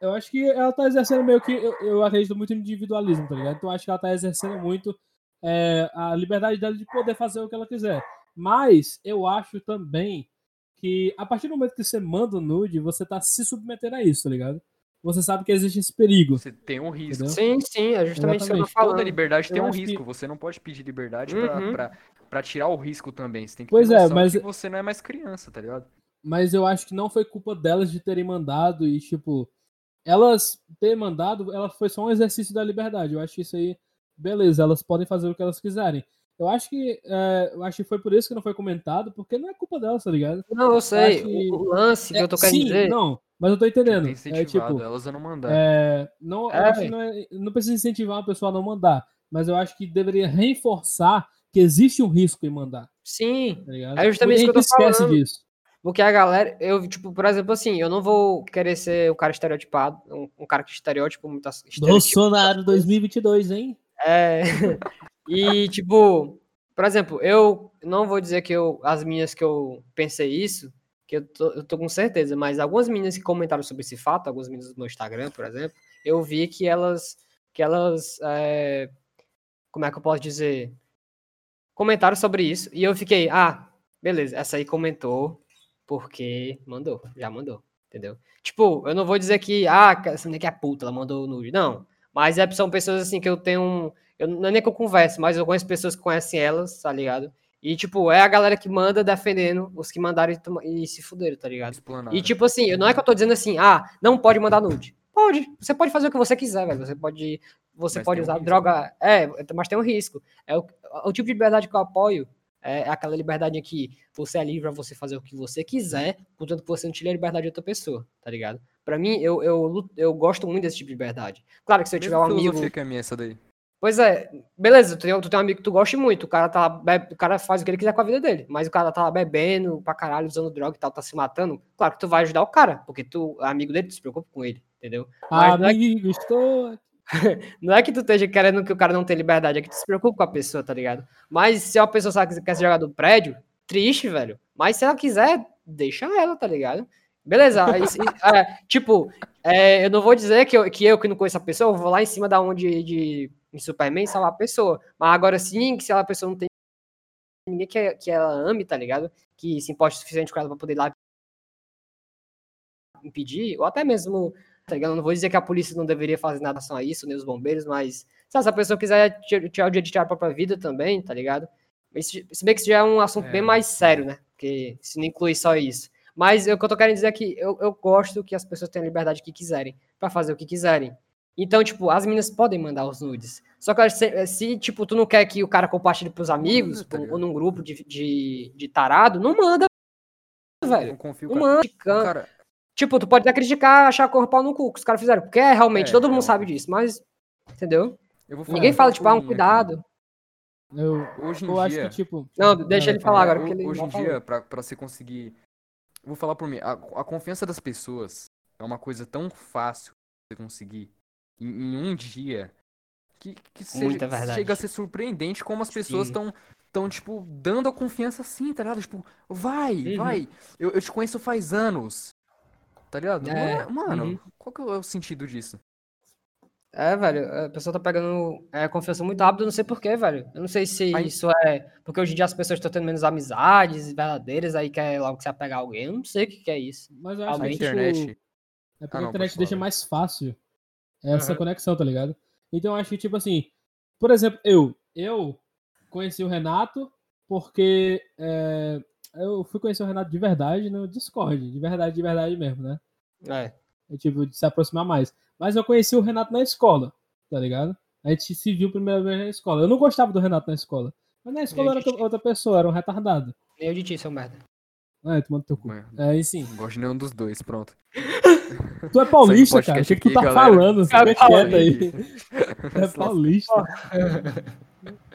Eu acho que ela tá exercendo meio que. Eu, eu acredito muito no individualismo, tá ligado? Então eu acho que ela tá exercendo muito é, a liberdade dela de poder fazer o que ela quiser. Mas eu acho também que a partir do momento que você manda o nude, você tá se submetendo a isso, tá ligado? Você sabe que existe esse perigo. Você tem um risco. Entendeu? Sim, sim, é justamente isso que eu tô falando. Toda liberdade tem Eu um acho que- risco. Você não pode pedir liberdade pra, Uhum. pra, pra tirar o risco também. Você tem que Pois é, mas- que você não é mais criança, tá ligado? mas eu acho que não foi culpa delas de terem mandado e, tipo, elas ter mandado, ela foi só um exercício da liberdade. Eu acho que isso aí, beleza, elas podem fazer o que elas quiserem. Eu acho que, é, eu acho que foi por isso que não foi comentado, porque não é culpa delas, tá ligado? Não, eu sei. acho que- O, lance que É, eu tô querendo sim, dizer. não, mas eu tô entendendo. Tem É incentivado tipo, elas a não mandar. é, não, eu É, acho que não, é- não precisa incentivar uma pessoa a não mandar, mas eu acho que deveria reforçar que existe um risco em mandar, Sim, tá ligado? É justamente isso que eu gente tô esquece falando. disso. Porque a galera, eu, tipo, por exemplo, assim, eu não vou querer ser um cara estereotipado, um, um cara que estereótipo estereotipa Bolsonaro 2022, hein? É. E, tipo, por exemplo, eu não vou dizer que eu, as minhas que eu pensei isso, que eu tô, eu tô com certeza, mas algumas meninas que comentaram sobre esse fato, algumas meninas do meu Instagram, por exemplo, eu vi que elas, que elas, é, como é que eu posso dizer? Comentaram sobre isso, e eu fiquei, ah, beleza, essa aí comentou, Porque mandou, já mandou, entendeu? Tipo, eu não vou dizer que, ah, essa menina que é puta, ela mandou nude. Não. Mas é, são pessoas assim que eu tenho. Eu, não é nem que eu converse, mas eu conheço pessoas que conhecem elas, tá ligado? E, tipo, é a galera que manda defendendo os que mandaram e, e se fuderam, tá ligado? Explanado. E, tipo assim, não é que eu tô dizendo assim, ah, não pode mandar nude. Pode. Você pode fazer o que você quiser, velho. Você pode. Você Mas pode um usar risco. droga. É, mas tem um risco. É o, o tipo de liberdade que eu apoio. É aquela liberdade em que você é livre pra você fazer o que você quiser, contanto que você não tire a liberdade de outra pessoa, tá ligado? Pra mim, eu, eu, eu gosto muito desse tipo de liberdade. Claro que se eu tiver um amigo. a minha, essa daí. Pois é, beleza, tu tem, tu tem um amigo que tu gosta muito, o cara tá bebe- o cara faz o que ele quiser com a vida dele, mas o cara tá lá bebendo pra caralho, usando droga e tal, tá se matando, claro que tu vai ajudar o cara, porque tu é amigo dele, tu se preocupa com ele, entendeu? Mas não é, Amigo, estou. não é que tu esteja querendo que o cara não tenha liberdade, é que tu se preocupa com a pessoa, tá ligado? Mas se uma pessoa sabe que quer se jogar do prédio, triste, velho, mas se ela quiser, deixa ela, tá ligado? Beleza, é, tipo, é, eu não vou dizer que eu, que eu que não conheço a pessoa, eu vou lá em cima da onde de, em Superman salvar a pessoa. Mas agora sim, que se a pessoa não tem ninguém que, que ela ame, tá ligado? Que se importe o suficiente com ela pra poder ir lá impedir, ou até mesmo, tá ligado? Eu não vou dizer que a polícia não deveria fazer nada a isso, nem os bombeiros, mas se essa pessoa quiser ti- tirar o dia de tirar a própria vida também, tá ligado? Esse- Se bem que isso já é um assunto É, bem mais sério, né? Porque se não inclui só isso. Mas o que eu tô querendo dizer é que eu, eu gosto que as pessoas tenham a liberdade que quiserem, pra fazer o que quiserem. Então, tipo, as meninas podem mandar os nudes. Só que se, se, tipo, tu não quer que o cara compartilhe pros amigos, tá ou- num grupo de, de, de tarado, não manda, velho. Não confio, Não cara. manda. Cara, Tipo, tu pode até criticar, achar cor pau no cu que os caras fizeram. Porque é realmente, É, todo mundo é sabe disso, mas. Entendeu? eu vou falar Ninguém fala, tipo, ah, um cuidado. Eu, Hoje em eu acho dia, que, tipo. Não, deixa ele é, falar É, agora, ele Hoje em falou. dia, pra, pra você conseguir. Vou falar por mim, a, a confiança das pessoas é uma coisa tão fácil de você conseguir em, em um dia que, que seja- chega a ser surpreendente como as pessoas estão, tão, tipo, dando a confiança assim, tá ligado? Tipo, vai, Uhum. vai. Eu, eu te conheço faz anos. Tá ligado? É, mano, uhum. qual que é o sentido disso? É, velho, a pessoa tá pegando é, confiança muito rápido, eu não sei porquê, velho. Eu não sei se Aí- isso é porque hoje em dia as pessoas estão tendo menos amizades verdadeiras, aí quer logo se apegar a alguém. Eu não sei o que, que é isso. Mas eu A acho A que, tipo, internet. É porque Ah, a não, internet pode deixa mais fácil essa Aham. conexão, tá ligado? Então eu acho que, tipo assim, por exemplo, eu, eu conheci o Renato porque é, eu fui conhecer o Renato de verdade no Discord, de verdade, de verdade mesmo, né? É. É, tipo, de se aproximar mais. Mas eu conheci o Renato na escola, tá ligado? A gente se viu primeira vez na escola. Eu não gostava do Renato na escola. Mas na escola era Gente. outra pessoa, era um retardado. Nem eu de ti, seu merda. Ah, tu manda teu cu. Mano, É, e sim. Não gosto de nenhum dos dois, pronto. Tu é paulista, cara. O que, que tu tá galera. falando? É Fica quieto paulista. aí. É paulista.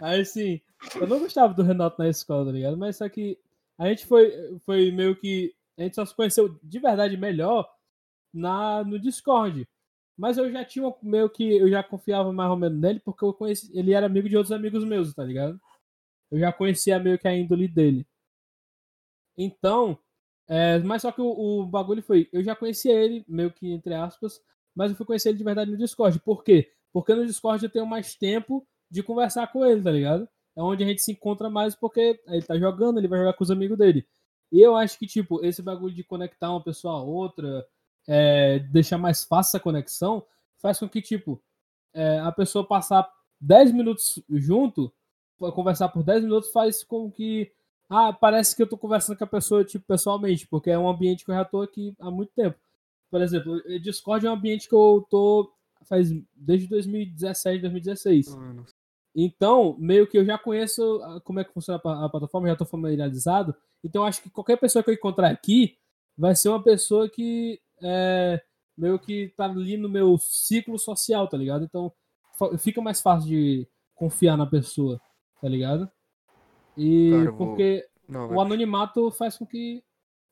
Aí assim, eu não gostava do Renato na escola, tá ligado? Mas só que a gente foi, foi meio que. A gente só se conheceu de verdade melhor na, no Discord. Mas eu já tinha meio que. Eu já confiava mais ou menos nele, porque eu conheci, ele era amigo de outros amigos meus, tá ligado? Eu já conhecia meio que a índole dele. Então. é, mas só que o, o bagulho foi. Eu já conhecia ele, meio que entre aspas, mas eu fui conhecer ele de verdade no Discord. Por quê? Porque no Discord eu tenho mais tempo de conversar com ele, tá ligado? É onde a gente se encontra mais porque ele tá jogando, ele vai jogar com os amigos dele. E eu acho que, tipo, esse bagulho de conectar uma pessoa a outra, é, deixar mais fácil essa conexão, faz com que, tipo, é, a pessoa passar 10 minutos junto, conversar por 10 minutos, faz com que. Ah, parece que eu tô conversando com a pessoa, tipo, pessoalmente, porque é um ambiente que eu já tô aqui há muito tempo. Por exemplo, Discord é um ambiente que eu tô faz desde 2017, 2016. Mano, Então, meio que eu já conheço ah, como é que funciona a plataforma, já estou familiarizado. Então, acho que qualquer pessoa que eu encontrar aqui vai ser uma pessoa que é, meio que tá ali no meu ciclo social, tá ligado? Então, fica mais fácil de confiar na pessoa, tá ligado? E Cara, eu vou- porque não, o anonimato faz com que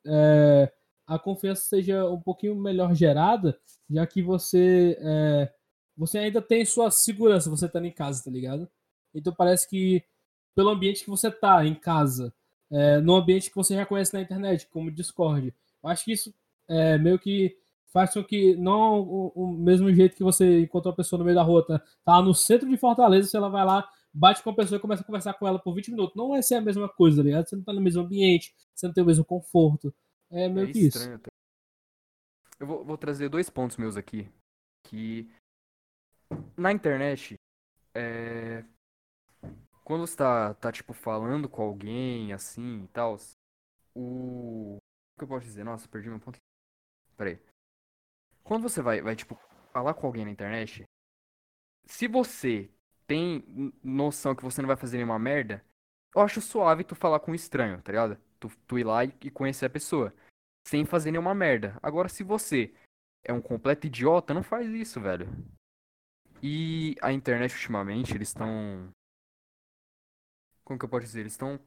é, a confiança seja um pouquinho melhor gerada, já que você é, você ainda tem sua segurança, você tá em casa, tá ligado? Então parece que pelo ambiente que você tá em casa, é, no ambiente que você já conhece na internet, como Discord, eu acho que isso é, meio que faz com que não o, o mesmo jeito que você encontra uma pessoa no meio da rua, tá, tá no centro de Fortaleza, se ela vai lá, bate com a pessoa e começa a conversar com ela por 20 minutos. Não vai ser a mesma coisa, tá ligado? Você não tá no mesmo ambiente, você não tem o mesmo conforto. É meio É que isso. estranho. tá? Eu vou, vou trazer dois pontos meus aqui. Que na internet, é, quando você tá, tá, tipo, falando com alguém, assim, e tal, o... O que eu posso dizer? Nossa, perdi meu ponto. Peraí. Quando você vai, vai, tipo, falar com alguém na internet, se você tem noção que você não vai fazer nenhuma merda, eu acho suave tu falar com um estranho, tá ligado? Tu, tu ir lá e conhecer a pessoa sem fazer nenhuma merda. Agora, se você é um completo idiota, não faz isso, velho. E a internet, ultimamente, eles estão. Como que eu posso dizer? Eles estão.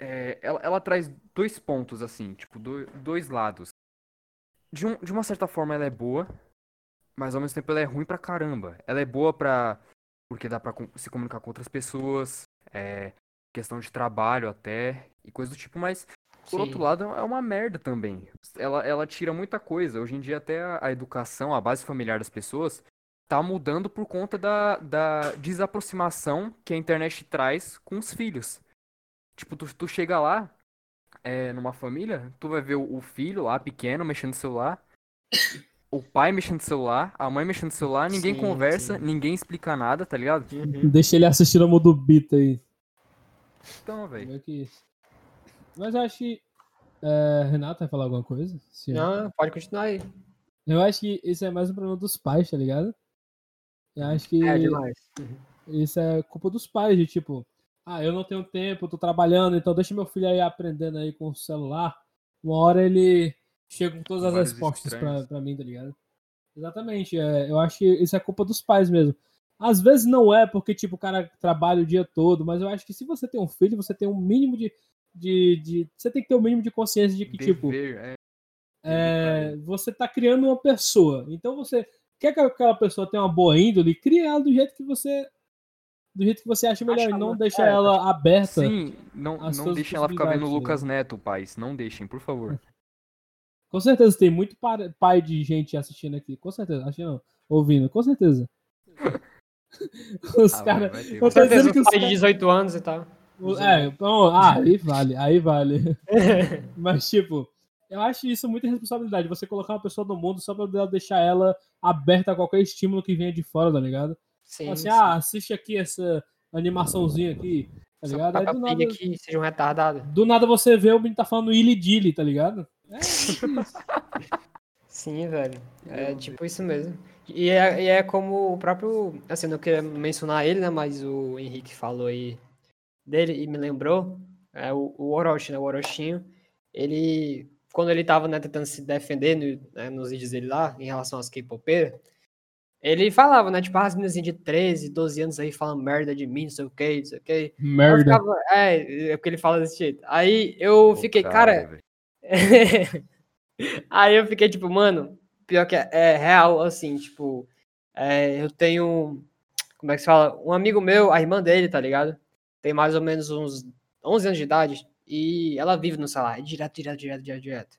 é, ela, ela traz dois pontos, assim, tipo, do- dois lados. De, um, de uma certa forma, ela é boa, mas ao mesmo tempo ela é ruim pra caramba. Ela é boa pra. Porque dá pra se comunicar com outras pessoas, é, questão de trabalho até, e coisa do tipo, mas por outro lado, é uma merda também. Ela, ela tira muita coisa. Hoje em dia, até a, a educação, a base familiar das pessoas, tá mudando por conta da, da desaproximação que a internet traz com os filhos. Tipo, tu, tu chega lá, é, numa família, tu vai ver o, o filho lá, pequeno, mexendo no celular, o pai mexendo no celular, a mãe mexendo no celular, ninguém Sim, conversa, sim. ninguém explica nada, tá ligado? Uhum. Deixa ele assistindo a Modubita aí. Então, velho. Que isso. Mas eu acho que. É, Renato vai falar alguma coisa? Sim. Não, pode continuar aí. Eu acho que isso é mais um problema dos pais, tá ligado? Eu acho que É demais. isso é culpa dos pais, de tipo, ah, eu não tenho tempo, tô trabalhando, então deixa meu filho aí aprendendo aí com o celular. Uma hora ele chega com todas as Vários respostas pra, pra mim, tá ligado? Exatamente, é, eu acho que isso é culpa dos pais mesmo. Às vezes não é porque, tipo, o cara trabalha o dia todo, mas eu acho que se você tem um filho, você tem um mínimo de. de, de você tem que ter o um mínimo de consciência de que, tipo, Dever, é. é, você tá criando uma pessoa. Então você quer que aquela pessoa tenha uma boa índole, cria ela do jeito que você do jeito que você acha melhor Acha e não uma- deixa é, ela aberta. Sim, não, não deixem ela ficar vendo o possibilidades, Lucas Neto, pais. Não deixem, por favor. Com certeza tem muito pa- pai de gente assistindo aqui. Com certeza, assistindo, não, ouvindo, com certeza. Os Ah, caras. Com certeza que um os pai de caras- 18 anos e tal. É, então, ah, aí vale, aí vale. Mas, tipo, eu acho isso muita responsabilidade. Você colocar uma pessoa no mundo só pra deixar ela aberta a qualquer estímulo que venha de fora, tá ligado? Sim, assim, sim. ah, assiste aqui essa animaçãozinha aqui, tá ligado? Aí do nada, que seja um retardado. do nada você vê o menino tá falando Illy Dilly, tá ligado? É, isso. Sim, velho. É tipo isso mesmo. E é, e é como o próprio. Assim, não queria mencionar ele, né? Mas o Henrique falou aí dele e me lembrou. É o, o Orochi, né? O Orochinho. Ele. Quando ele tava né, tentando se defender no- né, nos vídeos dele lá, em relação às K-popeiras, ele falava, né? Tipo, ah, as meninas de 13, 12 anos aí falando merda de mim, não sei o que, não sei o que. Merda. ficava, é, é porque ele fala desse jeito. Aí eu Pô, fiquei, cara. Aí eu fiquei tipo, mano, pior que é, é real, assim, tipo, é, eu tenho, como é que se fala? Um amigo meu, a irmã dele, tá ligado? Tem mais ou menos uns 11 anos de idade e ela vive no celular, direto, direto, direto, direto, direto.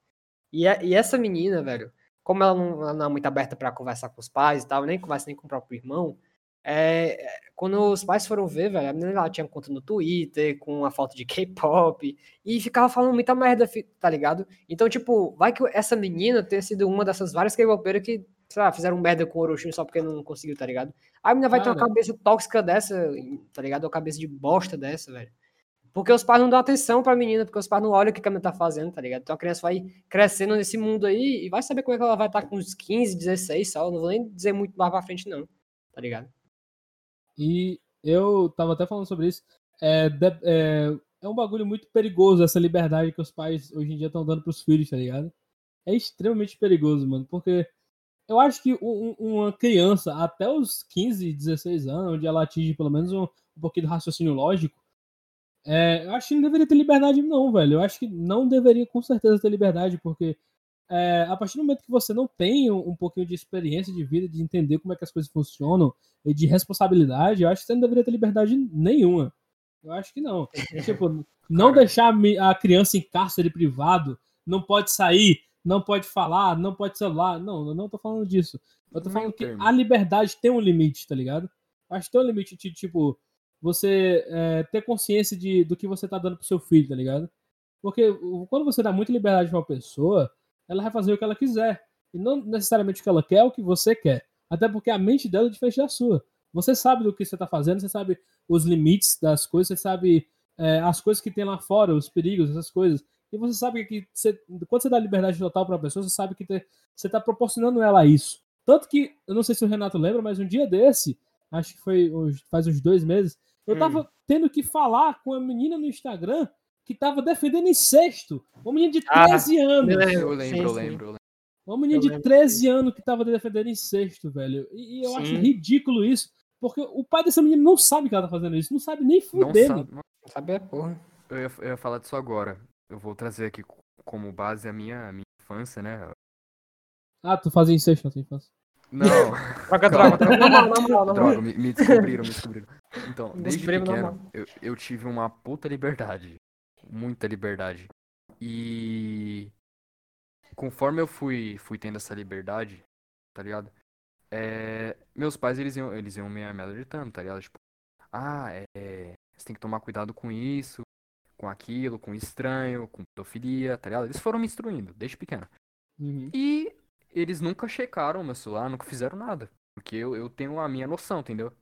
E, é- e essa menina, velho, como ela não, ela não é muito aberta pra conversar com os pais e tal, nem conversa nem com o próprio irmão, é, é, quando os pais foram ver, velho, a menina lá tinha conta no Twitter, com a foto de K-pop, e ficava falando muita merda, tá ligado? Então, tipo, vai que essa menina tenha sido uma dessas várias K-popeiras que, sei lá, fizeram merda com o Orochim só porque não conseguiu, tá ligado? A menina vai ter uma cabeça tóxica dessa, tá ligado? Uma cabeça de bosta dessa, velho. Porque os pais não dão atenção pra menina, porque os pais não olham o que a menina tá fazendo, tá ligado? Então a criança vai crescendo nesse mundo aí e vai saber como é que ela vai estar com uns 15, 16 só. Eu não vou nem dizer muito mais pra frente, não. Tá ligado? E eu tava até falando sobre isso. É, de- é, é um bagulho muito perigoso essa liberdade que os pais hoje em dia estão dando pros filhos, tá ligado? É extremamente perigoso, mano, porque eu acho que um- um- uma criança até os 15, 16 anos, onde ela atinge pelo menos um, um pouquinho do raciocínio lógico, é, eu acho que não deveria ter liberdade, não, velho. Eu acho que não deveria com certeza ter liberdade, porque é, a partir do momento que você não tem um, um pouquinho de experiência de vida, de entender como é que as coisas funcionam e de responsabilidade, eu acho que você não deveria ter liberdade nenhuma. Eu acho que não. tipo, não deixar a criança em cárcere privado, não pode sair, não pode falar, não pode celular. Não, eu não tô falando disso. Eu tô falando que a liberdade tem um limite, tá ligado? Eu acho que tem um limite de, tipo, você é, ter consciência de, do que você tá dando pro seu filho, tá ligado? Porque quando você dá muita liberdade pra uma pessoa, ela vai fazer o que ela quiser. E não necessariamente o que ela quer, é o que você quer. Até porque a mente dela é diferente da sua. Você sabe do que você tá fazendo, você sabe os limites das coisas, você sabe é, as coisas que tem lá fora, os perigos, essas coisas. E você sabe que você- quando você dá liberdade total pra pessoa, você sabe que te- você tá proporcionando ela isso. Tanto que, eu não sei se o Renato lembra, mas um dia desse, acho que foi faz uns dois meses, eu Hum. tava tendo que falar com a menina no Instagram que tava defendendo incesto. Uma menina de Ah, 13 anos. me lembro. Eu lembro, eu lembro, eu lembro. Uma menina Eu de lembro 13 anos que tava defendendo incesto, velho. E, e eu acho Sim. ridículo isso. Porque o pai dessa menina não sabe que ela tá fazendo isso. Não sabe nem Não fuder, sabe. mano. Não sabia, porra. Eu ia, eu ia falar disso agora. Eu vou trazer aqui co- como base a minha, a minha infância, né? Ah, tu fazia incesto na tua infância. Não, Troca, Calma. troca, troca. Na moral, na moral, na moral. droga, me, me descobriram, me descobriram. Então, desde pequeno, eu, eu tive uma puta liberdade. Muita liberdade. E conforme eu fui, fui tendo essa liberdade, tá ligado? É, meus pais, eles iam, eles iam me, me alertando, tá ligado? Tipo, ah, é, você tem que tomar cuidado com isso, com aquilo, com estranho, com pedofilia, tá ligado? Eles foram me instruindo, desde pequeno. Uhum. E eles nunca checaram meu celular, nunca fizeram nada. Porque eu, eu tenho a minha noção, entendeu?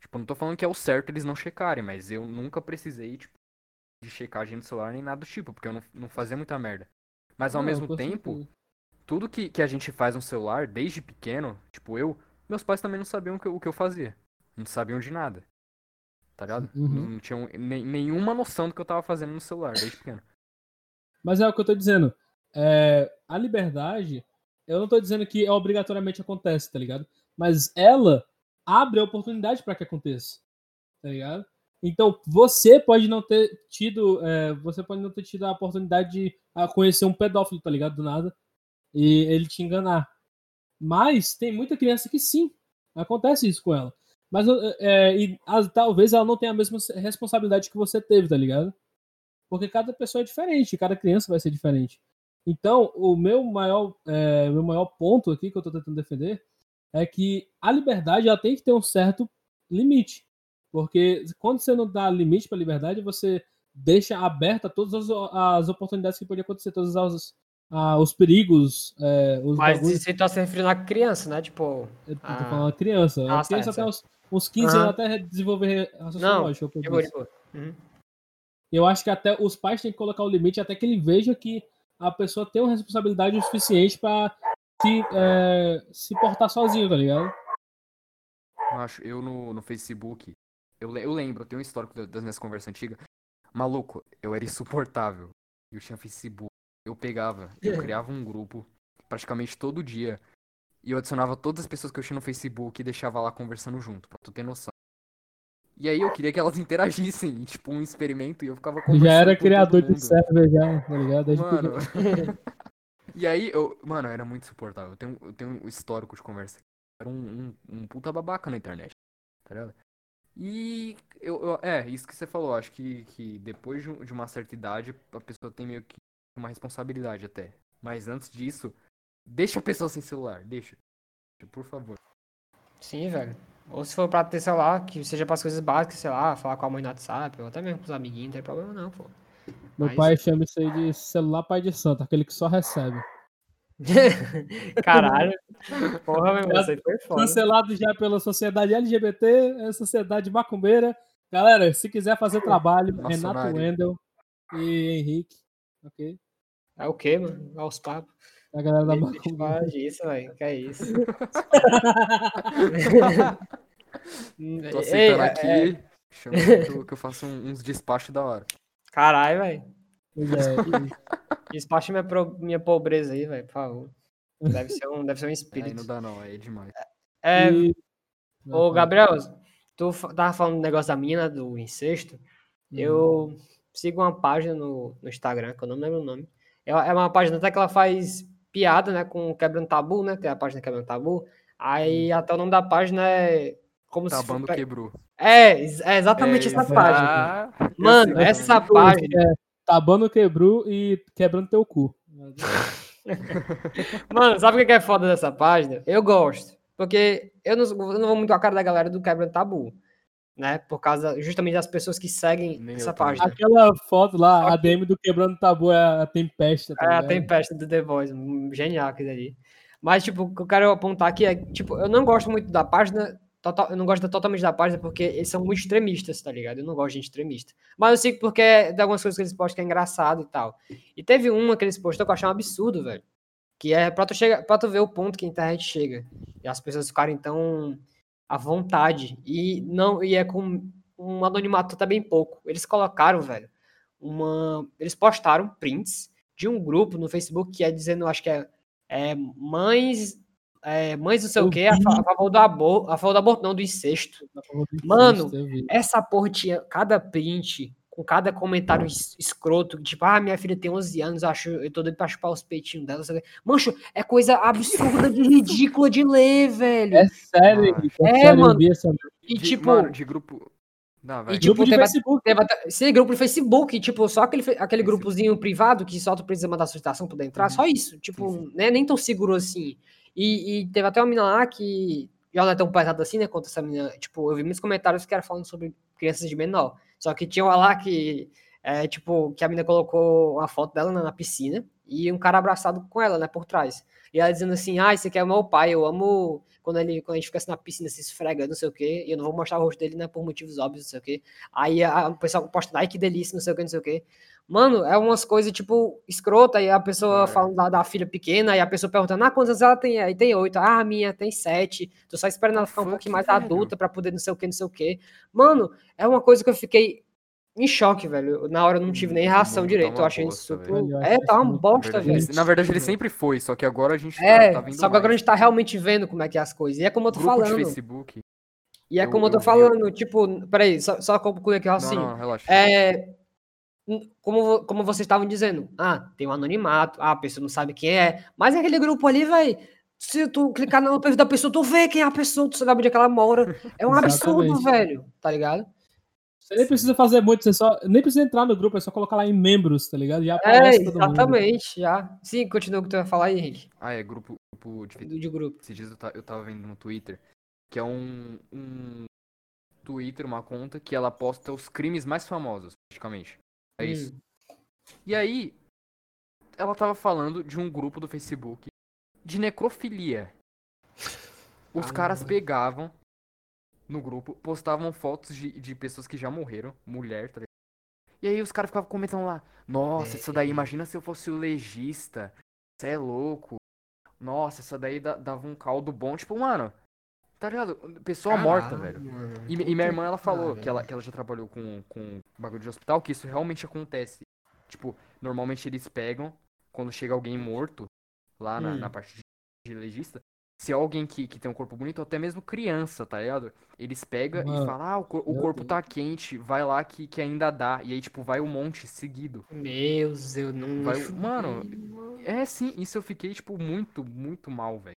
Tipo, não tô falando que é o certo eles não checarem, mas eu nunca precisei, tipo, de checagem do celular nem nada do tipo, porque eu não, não fazia muita merda. Mas ao Não, mesmo tempo, certeza. tudo que, que a gente faz no celular, desde pequeno, tipo eu, meus pais também não sabiam o que, eu- o que eu fazia. Não sabiam de nada. Tá ligado? Uhum. Não, não tinham nem- nenhuma noção do que eu tava fazendo no celular, desde pequeno. Mas é o que eu tô dizendo. É, a liberdade, eu não tô dizendo que obrigatoriamente acontece, tá ligado? Mas ela abre a oportunidade para que aconteça, tá ligado? Então você pode não ter tido, é, você pode não ter tido a oportunidade de ah, conhecer um pedófilo, tá ligado? Do nada e ele te enganar. Mas tem muita criança que sim, acontece isso com ela. Mas é, e, ah, talvez ela não tenha a mesma responsabilidade que você teve, tá ligado? Porque cada pessoa é diferente, cada criança vai ser diferente. Então, o meu maior, é, meu maior ponto aqui que eu tô tentando defender é que a liberdade ela tem que ter um certo limite. Porque quando você não dá limite para a liberdade, você deixa aberta todas as, as oportunidades que podem acontecer, todos os, ah, os perigos, é, os Mas bagulhos. isso aí tá se referindo à criança, né? Tipo, Eu tô ah. falando criança. Ah, a criança certo, até uns, uns 15 Aham. anos até desenvolver raciocínio lógico, eu boa. Uhum. Eu acho que até os pais têm que colocar o limite até que ele veja que a pessoa tem uma responsabilidade o suficiente para se, é, se portar sozinho, tá ligado? Eu acho, eu no, no Facebook, eu, eu lembro, eu tenho um histórico da- das minhas conversas antigas. Maluco, eu era insuportável. Eu tinha Facebook. Eu pegava, eu criava um grupo praticamente todo dia. E eu adicionava todas as pessoas que eu tinha no Facebook e deixava lá conversando junto, pra tu ter noção. E aí eu queria que elas interagissem, tipo, um experimento, e eu ficava conversando Já era com criador de server já, tá ligado? Desde Mano. e aí, eu. Mano, era muito insuportável. Eu tenho, eu tenho um histórico de conversa. Era um, um, um puta babaca na internet. Tá ligado? E eu, eu- é, isso que você falou, acho que, que depois de, de uma certa idade, a pessoa tem meio que uma responsabilidade até. Mas antes disso, deixa a pessoa sem celular, deixa. Por favor. Sim, velho. Ou se for pra ter celular, que seja pras coisas básicas, sei lá, falar com a mãe no WhatsApp, ou até mesmo com os amiguinhos, não tem problema não, pô. Meu Mas- pai chama isso aí de celular pai de santo, aquele que só recebe. Caralho. Porra, meu irmão, isso aí foi foda. Cancelado já pela sociedade LGBT, a sociedade macumbeira. Galera, se quiser fazer trabalho, Renato Maçonário. Wendel e Henrique, ok? É o quê, mano? Olha os papos. A galera da falar disso, velho. Que é isso? Tô Ei, aceitando é- aqui. é- Chama que eu, que eu faço uns despachos da hora. Caralho, velho. É, Despacha minha, pro- minha pobreza aí, velho, por favor. Deve ser um, deve ser um Aí espírito. não dá não, aí é demais. É, e- ô, Gabriel, tu tava falando do negócio da mina, do incesto. Eu sigo uma página no, no Instagram, que eu não lembro o nome. É, é uma página até que ela faz piada, né, com o Quebrando Tabu, né? Tem a página Quebrando Tabu. Aí até o nome da página é como se Tabando for- quebrou. É, é exatamente É essa página. Ah, eu Mano, sei essa página. É, Tabando quebrou e quebrando teu cu. Mano, sabe o que que é foda dessa página? Eu gosto. Porque eu não, eu não vou muito com a cara da galera do Quebrando Tabu. Né? Por causa justamente das pessoas que seguem Nem essa página. Aquela foto lá, a DM do Quebrando Tabu é a Tempesta. Tá É, a? Tempesta do The Voice, genial aquilo ali. Mas, tipo, o que eu quero apontar aqui é, tipo, eu não gosto muito da página, total, eu não gosto totalmente da página porque eles são muito extremistas, tá ligado? Eu não gosto de gente extremista. Mas eu sigo porque de algumas coisas que eles postam que é engraçado e tal. E teve uma que eles postou que eu achei um absurdo, velho. Que é pra tu, chega, pra tu ver o ponto que a internet chega. E as pessoas ficarem tão à vontade. E não e é com um anonimato também pouco. Eles colocaram, velho, uma. Eles postaram prints de um grupo no Facebook que é dizendo, acho que é, é mães. É, mães não sei o quê, a, a favor do aborto, a favor do aborto, não, do incesto. Mano, Essa porra tinha cada print, com cada comentário es- escroto, tipo, ah, minha filha tem 11 anos, acho, eu tô doido pra chupar os peitinhos dela. quê. Mancho, é coisa absurda de ridícula de ler, velho. É sério, Ah, é, é sério, mano. essa E De- tipo, mano, de grupo. Não, vai. E, tipo, grupo de teve Facebook. teve esse grupo do Facebook, tipo, só aquele, aquele grupozinho privado que só tu precisa mandar solicitação pra poder entrar, só isso. Tipo, Sim, né, nem tão seguro assim. E, e teve até uma menina lá que já não é tão pesada assim, né, quanto essa menina. Tipo, eu vi muitos comentários que era falando sobre crianças de menor. Só que tinha uma lá que, é, tipo, que a menina colocou uma foto dela na, na piscina e um cara abraçado com ela, né, por trás. E ela dizendo assim, ah, esse aqui é o meu pai, eu amo quando, ele, quando a gente fica assim na piscina se esfregando, não sei o quê, e eu não vou mostrar o rosto dele, né, por motivos óbvios, não sei o quê. Aí a, o pessoal posta, ai, que delícia, não sei o que, não sei o que. Mano, é umas coisas, tipo, escrota, e a pessoa É. falando da, da filha pequena, e a pessoa perguntando, ah, quantos anos ela tem? Aí tem oito, ah, a minha tem sete, tô só esperando ela ficar um pouquinho mais velho? adulta pra poder não sei o que, não sei o que. Mano, é uma coisa que eu fiquei em choque, velho. Na hora eu não tive nem reação Mano, tá direito, eu achei bosta, isso velho. Velho, eu É, tá uma bosta, verdade, velho. na verdade, ele sempre foi, só que agora a gente tá, É, tá vendo só que agora a mais. gente tá realmente vendo como é que é as coisas. E é como eu tô Grupo de falando. Facebook. E é eu- como eu tô eu falando, tipo, peraí, só, só concluir aqui o Não, não, relaxa. É, como, como vocês estavam dizendo, ah, tem um anonimato, ah, a pessoa não sabe quem é, mas aquele grupo ali, vai. Se tu clicar no perfil da pessoa, tu vê quem é a pessoa, tu sabe onde é que ela mora. É um absurdo, velho, tá ligado? Você nem precisa fazer muito, você só. Nem precisa entrar no grupo, é só colocar lá em membros, tá ligado? Já É, aparece todo mundo. exatamente, já. Sim, continua o que tu vai falar aí, Henrique, Ah, é grupo, grupo de de grupo. Esses dias eu, ta- eu tava vendo no Twitter, que é um, um Twitter, uma conta, que ela posta os crimes mais famosos, praticamente. É isso. Hum, E aí, ela tava falando de um grupo do Facebook de necrofilia. Os caras Caramba. pegavam no grupo, postavam fotos de, de pessoas que já morreram, mulher, tá ligado? E aí os caras ficavam comentando lá, nossa, isso daí, imagina se eu fosse o legista, você é louco. Nossa, essa daí da- dava um caldo bom. Tipo, mano, tá ligado? Pessoa morta, caralho, velho. mano. E, e minha irmã, ela falou que ela, que ela já trabalhou com, com bagulho de hospital, que isso realmente acontece. Tipo, normalmente eles pegam, quando chega alguém morto, lá na, Hum. na parte de, de legista, se é alguém que, que tem um corpo bonito, ou até mesmo criança, tá ligado? Eles pegam e Mano, falam, ah, o, cor- o corpo Deus. tá quente, vai lá que, que ainda dá. E aí, tipo, vai um monte seguido. Meu Deus, eu não. Vai- mano, É, sim, isso eu fiquei, tipo, muito, muito mal, velho.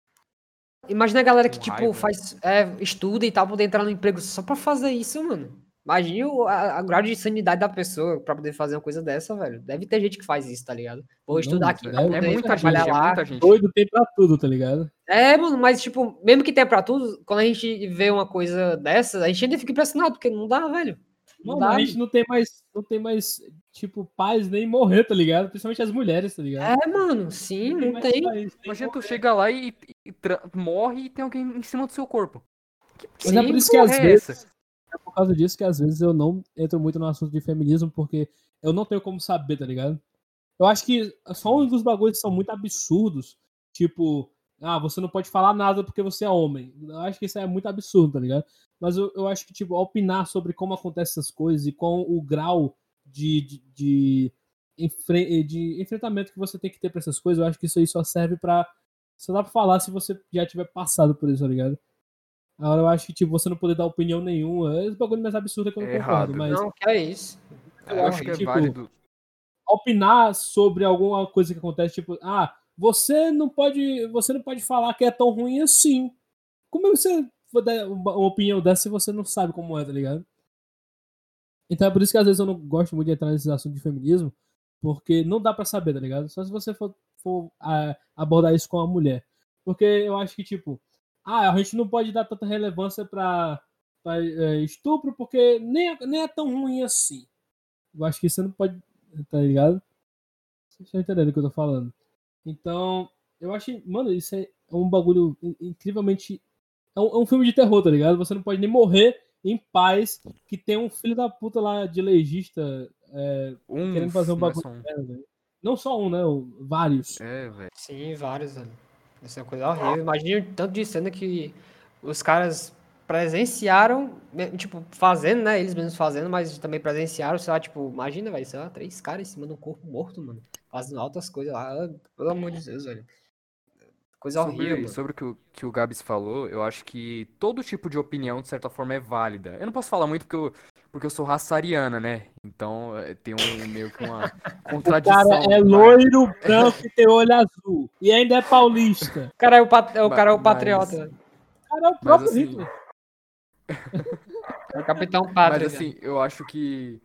Imagina a galera que, Com tipo, raiva. faz, é, estuda e tal, poder entrar no emprego só pra fazer isso, mano. Imagine o, a, a grau de sanidade da pessoa pra poder fazer uma coisa dessa, velho. Deve ter gente que faz isso, tá ligado? Vou estudar aqui é- é muita gente, trabalhar é lá. muita gente. Doido tem pra tudo, tá ligado? É, mano, mas, tipo, mesmo que tenha pra tudo, quando a gente vê uma coisa dessa, a gente ainda fica impressionado, porque não dá, velho. Não dá. a gente não tem mais, não tem mais, tipo, pais nem morrer, tá ligado? Principalmente as mulheres, tá ligado? É, mano, sim, não tem. nem Imagina tu chega lá e, e morre e tem alguém em cima do seu corpo. Que, Mas é Sim, por isso que às é vezes, essa? É por causa disso que às vezes eu não entro muito no assunto de feminismo, porque eu não tenho como saber, tá ligado? Eu acho que só um dos bagulhos que são muito absurdos, tipo, ah, você não pode falar nada porque você é homem. Eu acho que isso é muito absurdo, tá ligado? Mas eu, eu acho que, tipo, opinar sobre como acontecem essas coisas e com o grau de, de, de, enfre- de enfrentamento que você tem que ter pra essas coisas, eu acho que isso aí só serve pra. Só dá pra falar se você já tiver passado por isso, tá ligado? Agora eu acho que, tipo, você não poder dar opinião nenhuma. Esse bagulho mais absurdo é que eu não É concordo, errado. mas Não, que é isso. Eu acho que é tipo, válido. opinar sobre alguma coisa que acontece, tipo, ah, você não pode, você não pode falar que é tão ruim assim. Como é que você vai dar uma uma opinião dessa se você não sabe como é, tá ligado? Então é por isso que às vezes eu não gosto muito de entrar nesse assunto de feminismo, porque não dá pra saber, tá ligado? Só se você for, for ah, abordar isso com a mulher. Porque eu acho que, tipo, ah, a gente não pode dar tanta relevância pra, pra é, estupro, porque nem é, nem é tão ruim assim. Eu acho que você não pode. Tá ligado? Vocês estão entendendo o que eu tô falando. Então, eu acho. Mano, isso é um bagulho incrivelmente. É um, é um filme de terror, tá ligado? Você não pode nem morrer em paz que tem um filho da puta lá de legista é, um, querendo fazer um bagulho. Não, é um. não só um, né? Vários. É, velho. Sim, vários, velho. Isso é uma coisa horrível. Imagina o tanto de cena que os caras presenciaram, tipo, fazendo, né? Eles mesmos fazendo, mas também presenciaram, sei lá, tipo, imagina, velho, sei lá, três caras em cima de um corpo morto, mano. Fazendo altas coisas lá. Pelo amor de Deus, velho. Coisa sobre, horrível. Sobre o que, o que o Gabs falou, eu acho que todo tipo de opinião, de certa forma, é válida. Eu não posso falar muito porque eu, porque eu sou raçariana, né? Então eh, tem um meio que uma contradição. O cara é loiro, branco e tem olho azul. E ainda é paulista. O cara é o, pat... o, cara é o patriota. Mas... O cara é o próprio assim... Hitler. É o Capitão Pátria. Mas assim, eu acho que.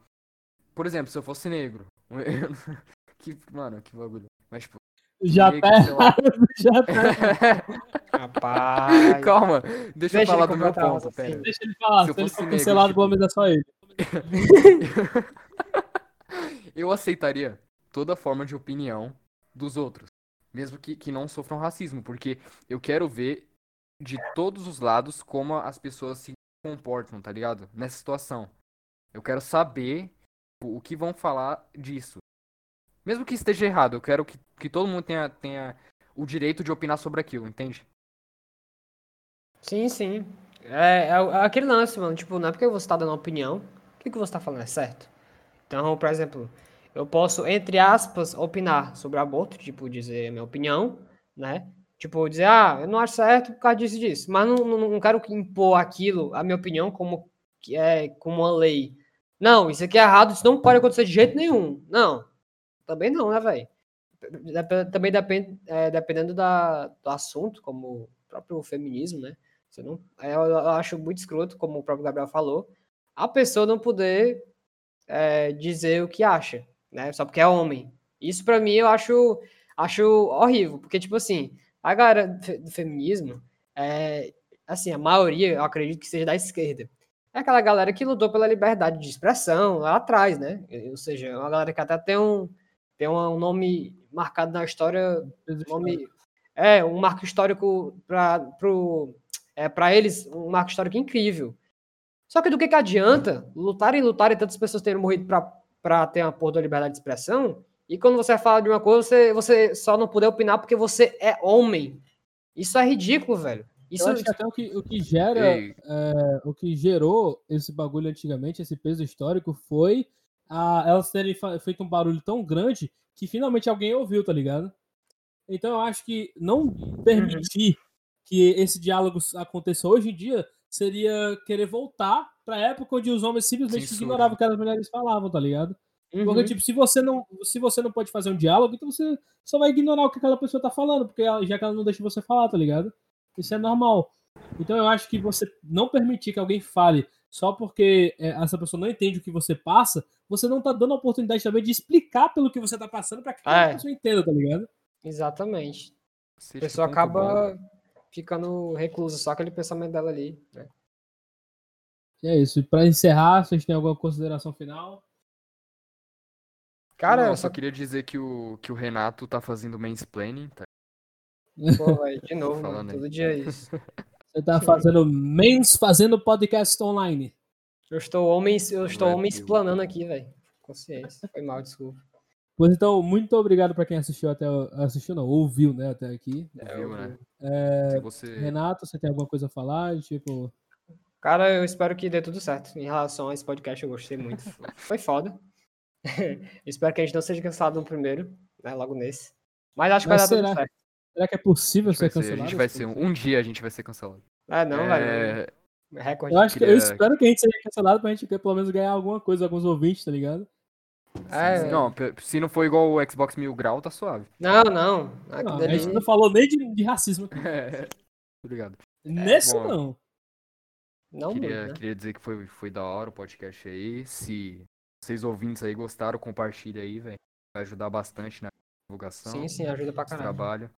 Por exemplo, se eu fosse negro. que, mano, que bagulho. Mas, tipo. Já tá errado, já tá Rapaz. Calma, deixa, deixa eu falar do meu ponto. Assim. Deixa ele falar, se, se ele for cancelado, tipo... pelo menos é só ele. eu aceitaria toda forma de opinião dos outros. Mesmo que, que não sofram racismo, porque eu quero ver de todos os lados como as pessoas se comportam, tá ligado? Nessa situação. Eu quero saber o que vão falar disso. Mesmo que esteja errado, eu quero que, que todo mundo tenha, tenha o direito de opinar sobre aquilo, entende? Sim, sim. É, é, é aquele lance, mano. Tipo, não é porque você tá dando opinião. Que, que você tá falando é certo? Então, por exemplo, eu posso, entre aspas, opinar sobre aborto, tipo, dizer minha opinião, né? Tipo, dizer, ah, eu não acho certo por causa disso disso. Mas não, não, não quero impor aquilo, a minha opinião, como, é, como uma lei. Não, isso aqui é errado, isso não pode acontecer de jeito nenhum. Não. Também não, né, velho? Também depende, é, dependendo da, do assunto, como o próprio feminismo, né? Você não, é, eu, eu acho muito escroto, como o próprio Gabriel falou, a pessoa não poder é, dizer o que acha, né? Só porque é homem. Isso para mim eu acho, acho horrível, porque, tipo assim, a galera do feminismo, é, assim, a maioria, eu acredito que seja da esquerda. É aquela galera que lutou pela liberdade de expressão lá atrás, né? Ou seja, é uma galera que até tem um, tem um nome marcado na história, nome, é, um marco histórico para é, para eles, um marco histórico incrível. Só que do que, que adianta lutar e lutar e tantas pessoas terem morrido para ter uma porra da liberdade de expressão e quando você fala de uma coisa, você, você só não puder opinar porque você é homem. Isso é ridículo, velho. Isso... Eu acho que até o que, o que gera, é, o que gerou esse bagulho antigamente, esse peso histórico, foi a, elas terem feito um barulho tão grande que finalmente alguém ouviu, tá ligado? Então eu acho que não permitir que esse diálogo aconteça hoje em dia seria querer voltar pra época onde os homens simplesmente Censura. ignoravam o que as mulheres falavam, tá ligado? Uhum. Porque, tipo, se você, não, se você não pode fazer um diálogo, então você só vai ignorar o que aquela pessoa tá falando, porque ela, já que ela não deixa você falar, tá ligado? Isso é normal. Então eu acho que você não permitir que alguém fale só porque é, essa pessoa não entende o que você passa, você não tá dando a oportunidade também de explicar pelo que você tá passando pra que é. a pessoa entenda, tá ligado? Exatamente. a pessoa acaba bom. Ficando reclusa, só aquele pensamento dela ali, né? E é isso. E pra encerrar, vocês têm alguma consideração final? Cara, eu só queria dizer que o, que o Renato tá fazendo mansplaining, tá? Pô, véio, de novo, mano, todo dia é isso. Você tá fazendo mens fazendo podcast online. Eu estou homens, eu estou homens explanando aqui, velho. Consciência. Foi mal, desculpa. Pois então, muito obrigado para quem assistiu até assistiu não, ouviu, né, até aqui. É, ouviu, né? É, você... Renato, você tem alguma coisa a falar, tipo? Cara, eu espero que dê tudo certo. Em relação a esse podcast, eu gostei muito. Foi foda. Espero que a gente não seja cancelado no primeiro, né? Logo nesse. Mas acho que Mas vai dar será? tudo certo. Será que é possível ser cancelado? A gente vai ser, um dia a gente vai ser cancelado. Ah, não, é... velho. Recorde. Eu, acho que, eu espero que a gente seja cancelado pra gente pelo menos ganhar alguma coisa, alguns ouvintes, tá ligado? É... Não, se não for igual o Xbox Mil Grau, tá suave. Não, não. não a gente não falou nem de, de racismo. É, obrigado. Nesse Bom, não. Não queria, muito, né? queria dizer que foi, foi da hora o podcast aí. Se vocês ouvintes aí gostaram, compartilha aí, velho. Vai ajudar bastante na divulgação. Sim, sim, ajuda pra caralho. Trabalho.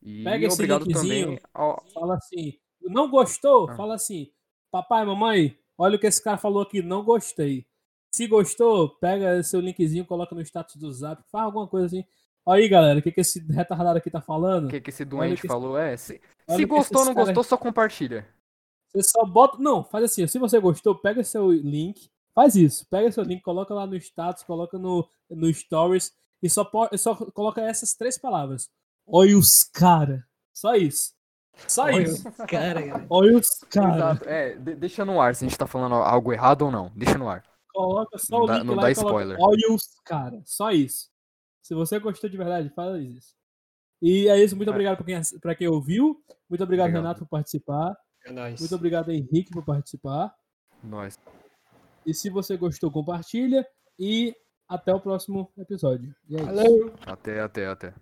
E Pega esse obrigado também ao... Fala assim, não gostou? Ah. Fala assim, papai, mamãe, olha o que esse cara falou aqui, não gostei. Se gostou, pega seu linkzinho, coloca no status do zap, faz alguma coisa assim. Aí, galera, o que, que esse retardado aqui tá falando? O que, que esse doente que- falou é. Se, se gostou ou não cara- gostou, só compartilha. Você só bota. Não, faz assim. Se você gostou, pega seu link. Faz isso. Pega seu link, coloca lá no status, coloca no, no stories e só, po- só coloca essas três palavras. Olha os cara. Só isso. Só Olha isso. os cara, galera. Olha os cara. Exato. É, de- deixa no ar se a gente tá falando algo errado ou não. Deixa no ar. Coloca só Não o dá- link não lá dá e coloca. spoiler. Olha os cara. Só isso. Se você gostou de verdade, faz isso. E é isso. Muito É. obrigado pra quem, pra quem ouviu. Muito obrigado, Obrigado. Renato, por participar. É nóis. Muito obrigado, Henrique, por participar. Nós. E se você gostou, compartilha. E até o próximo episódio. E é! Até, até, até.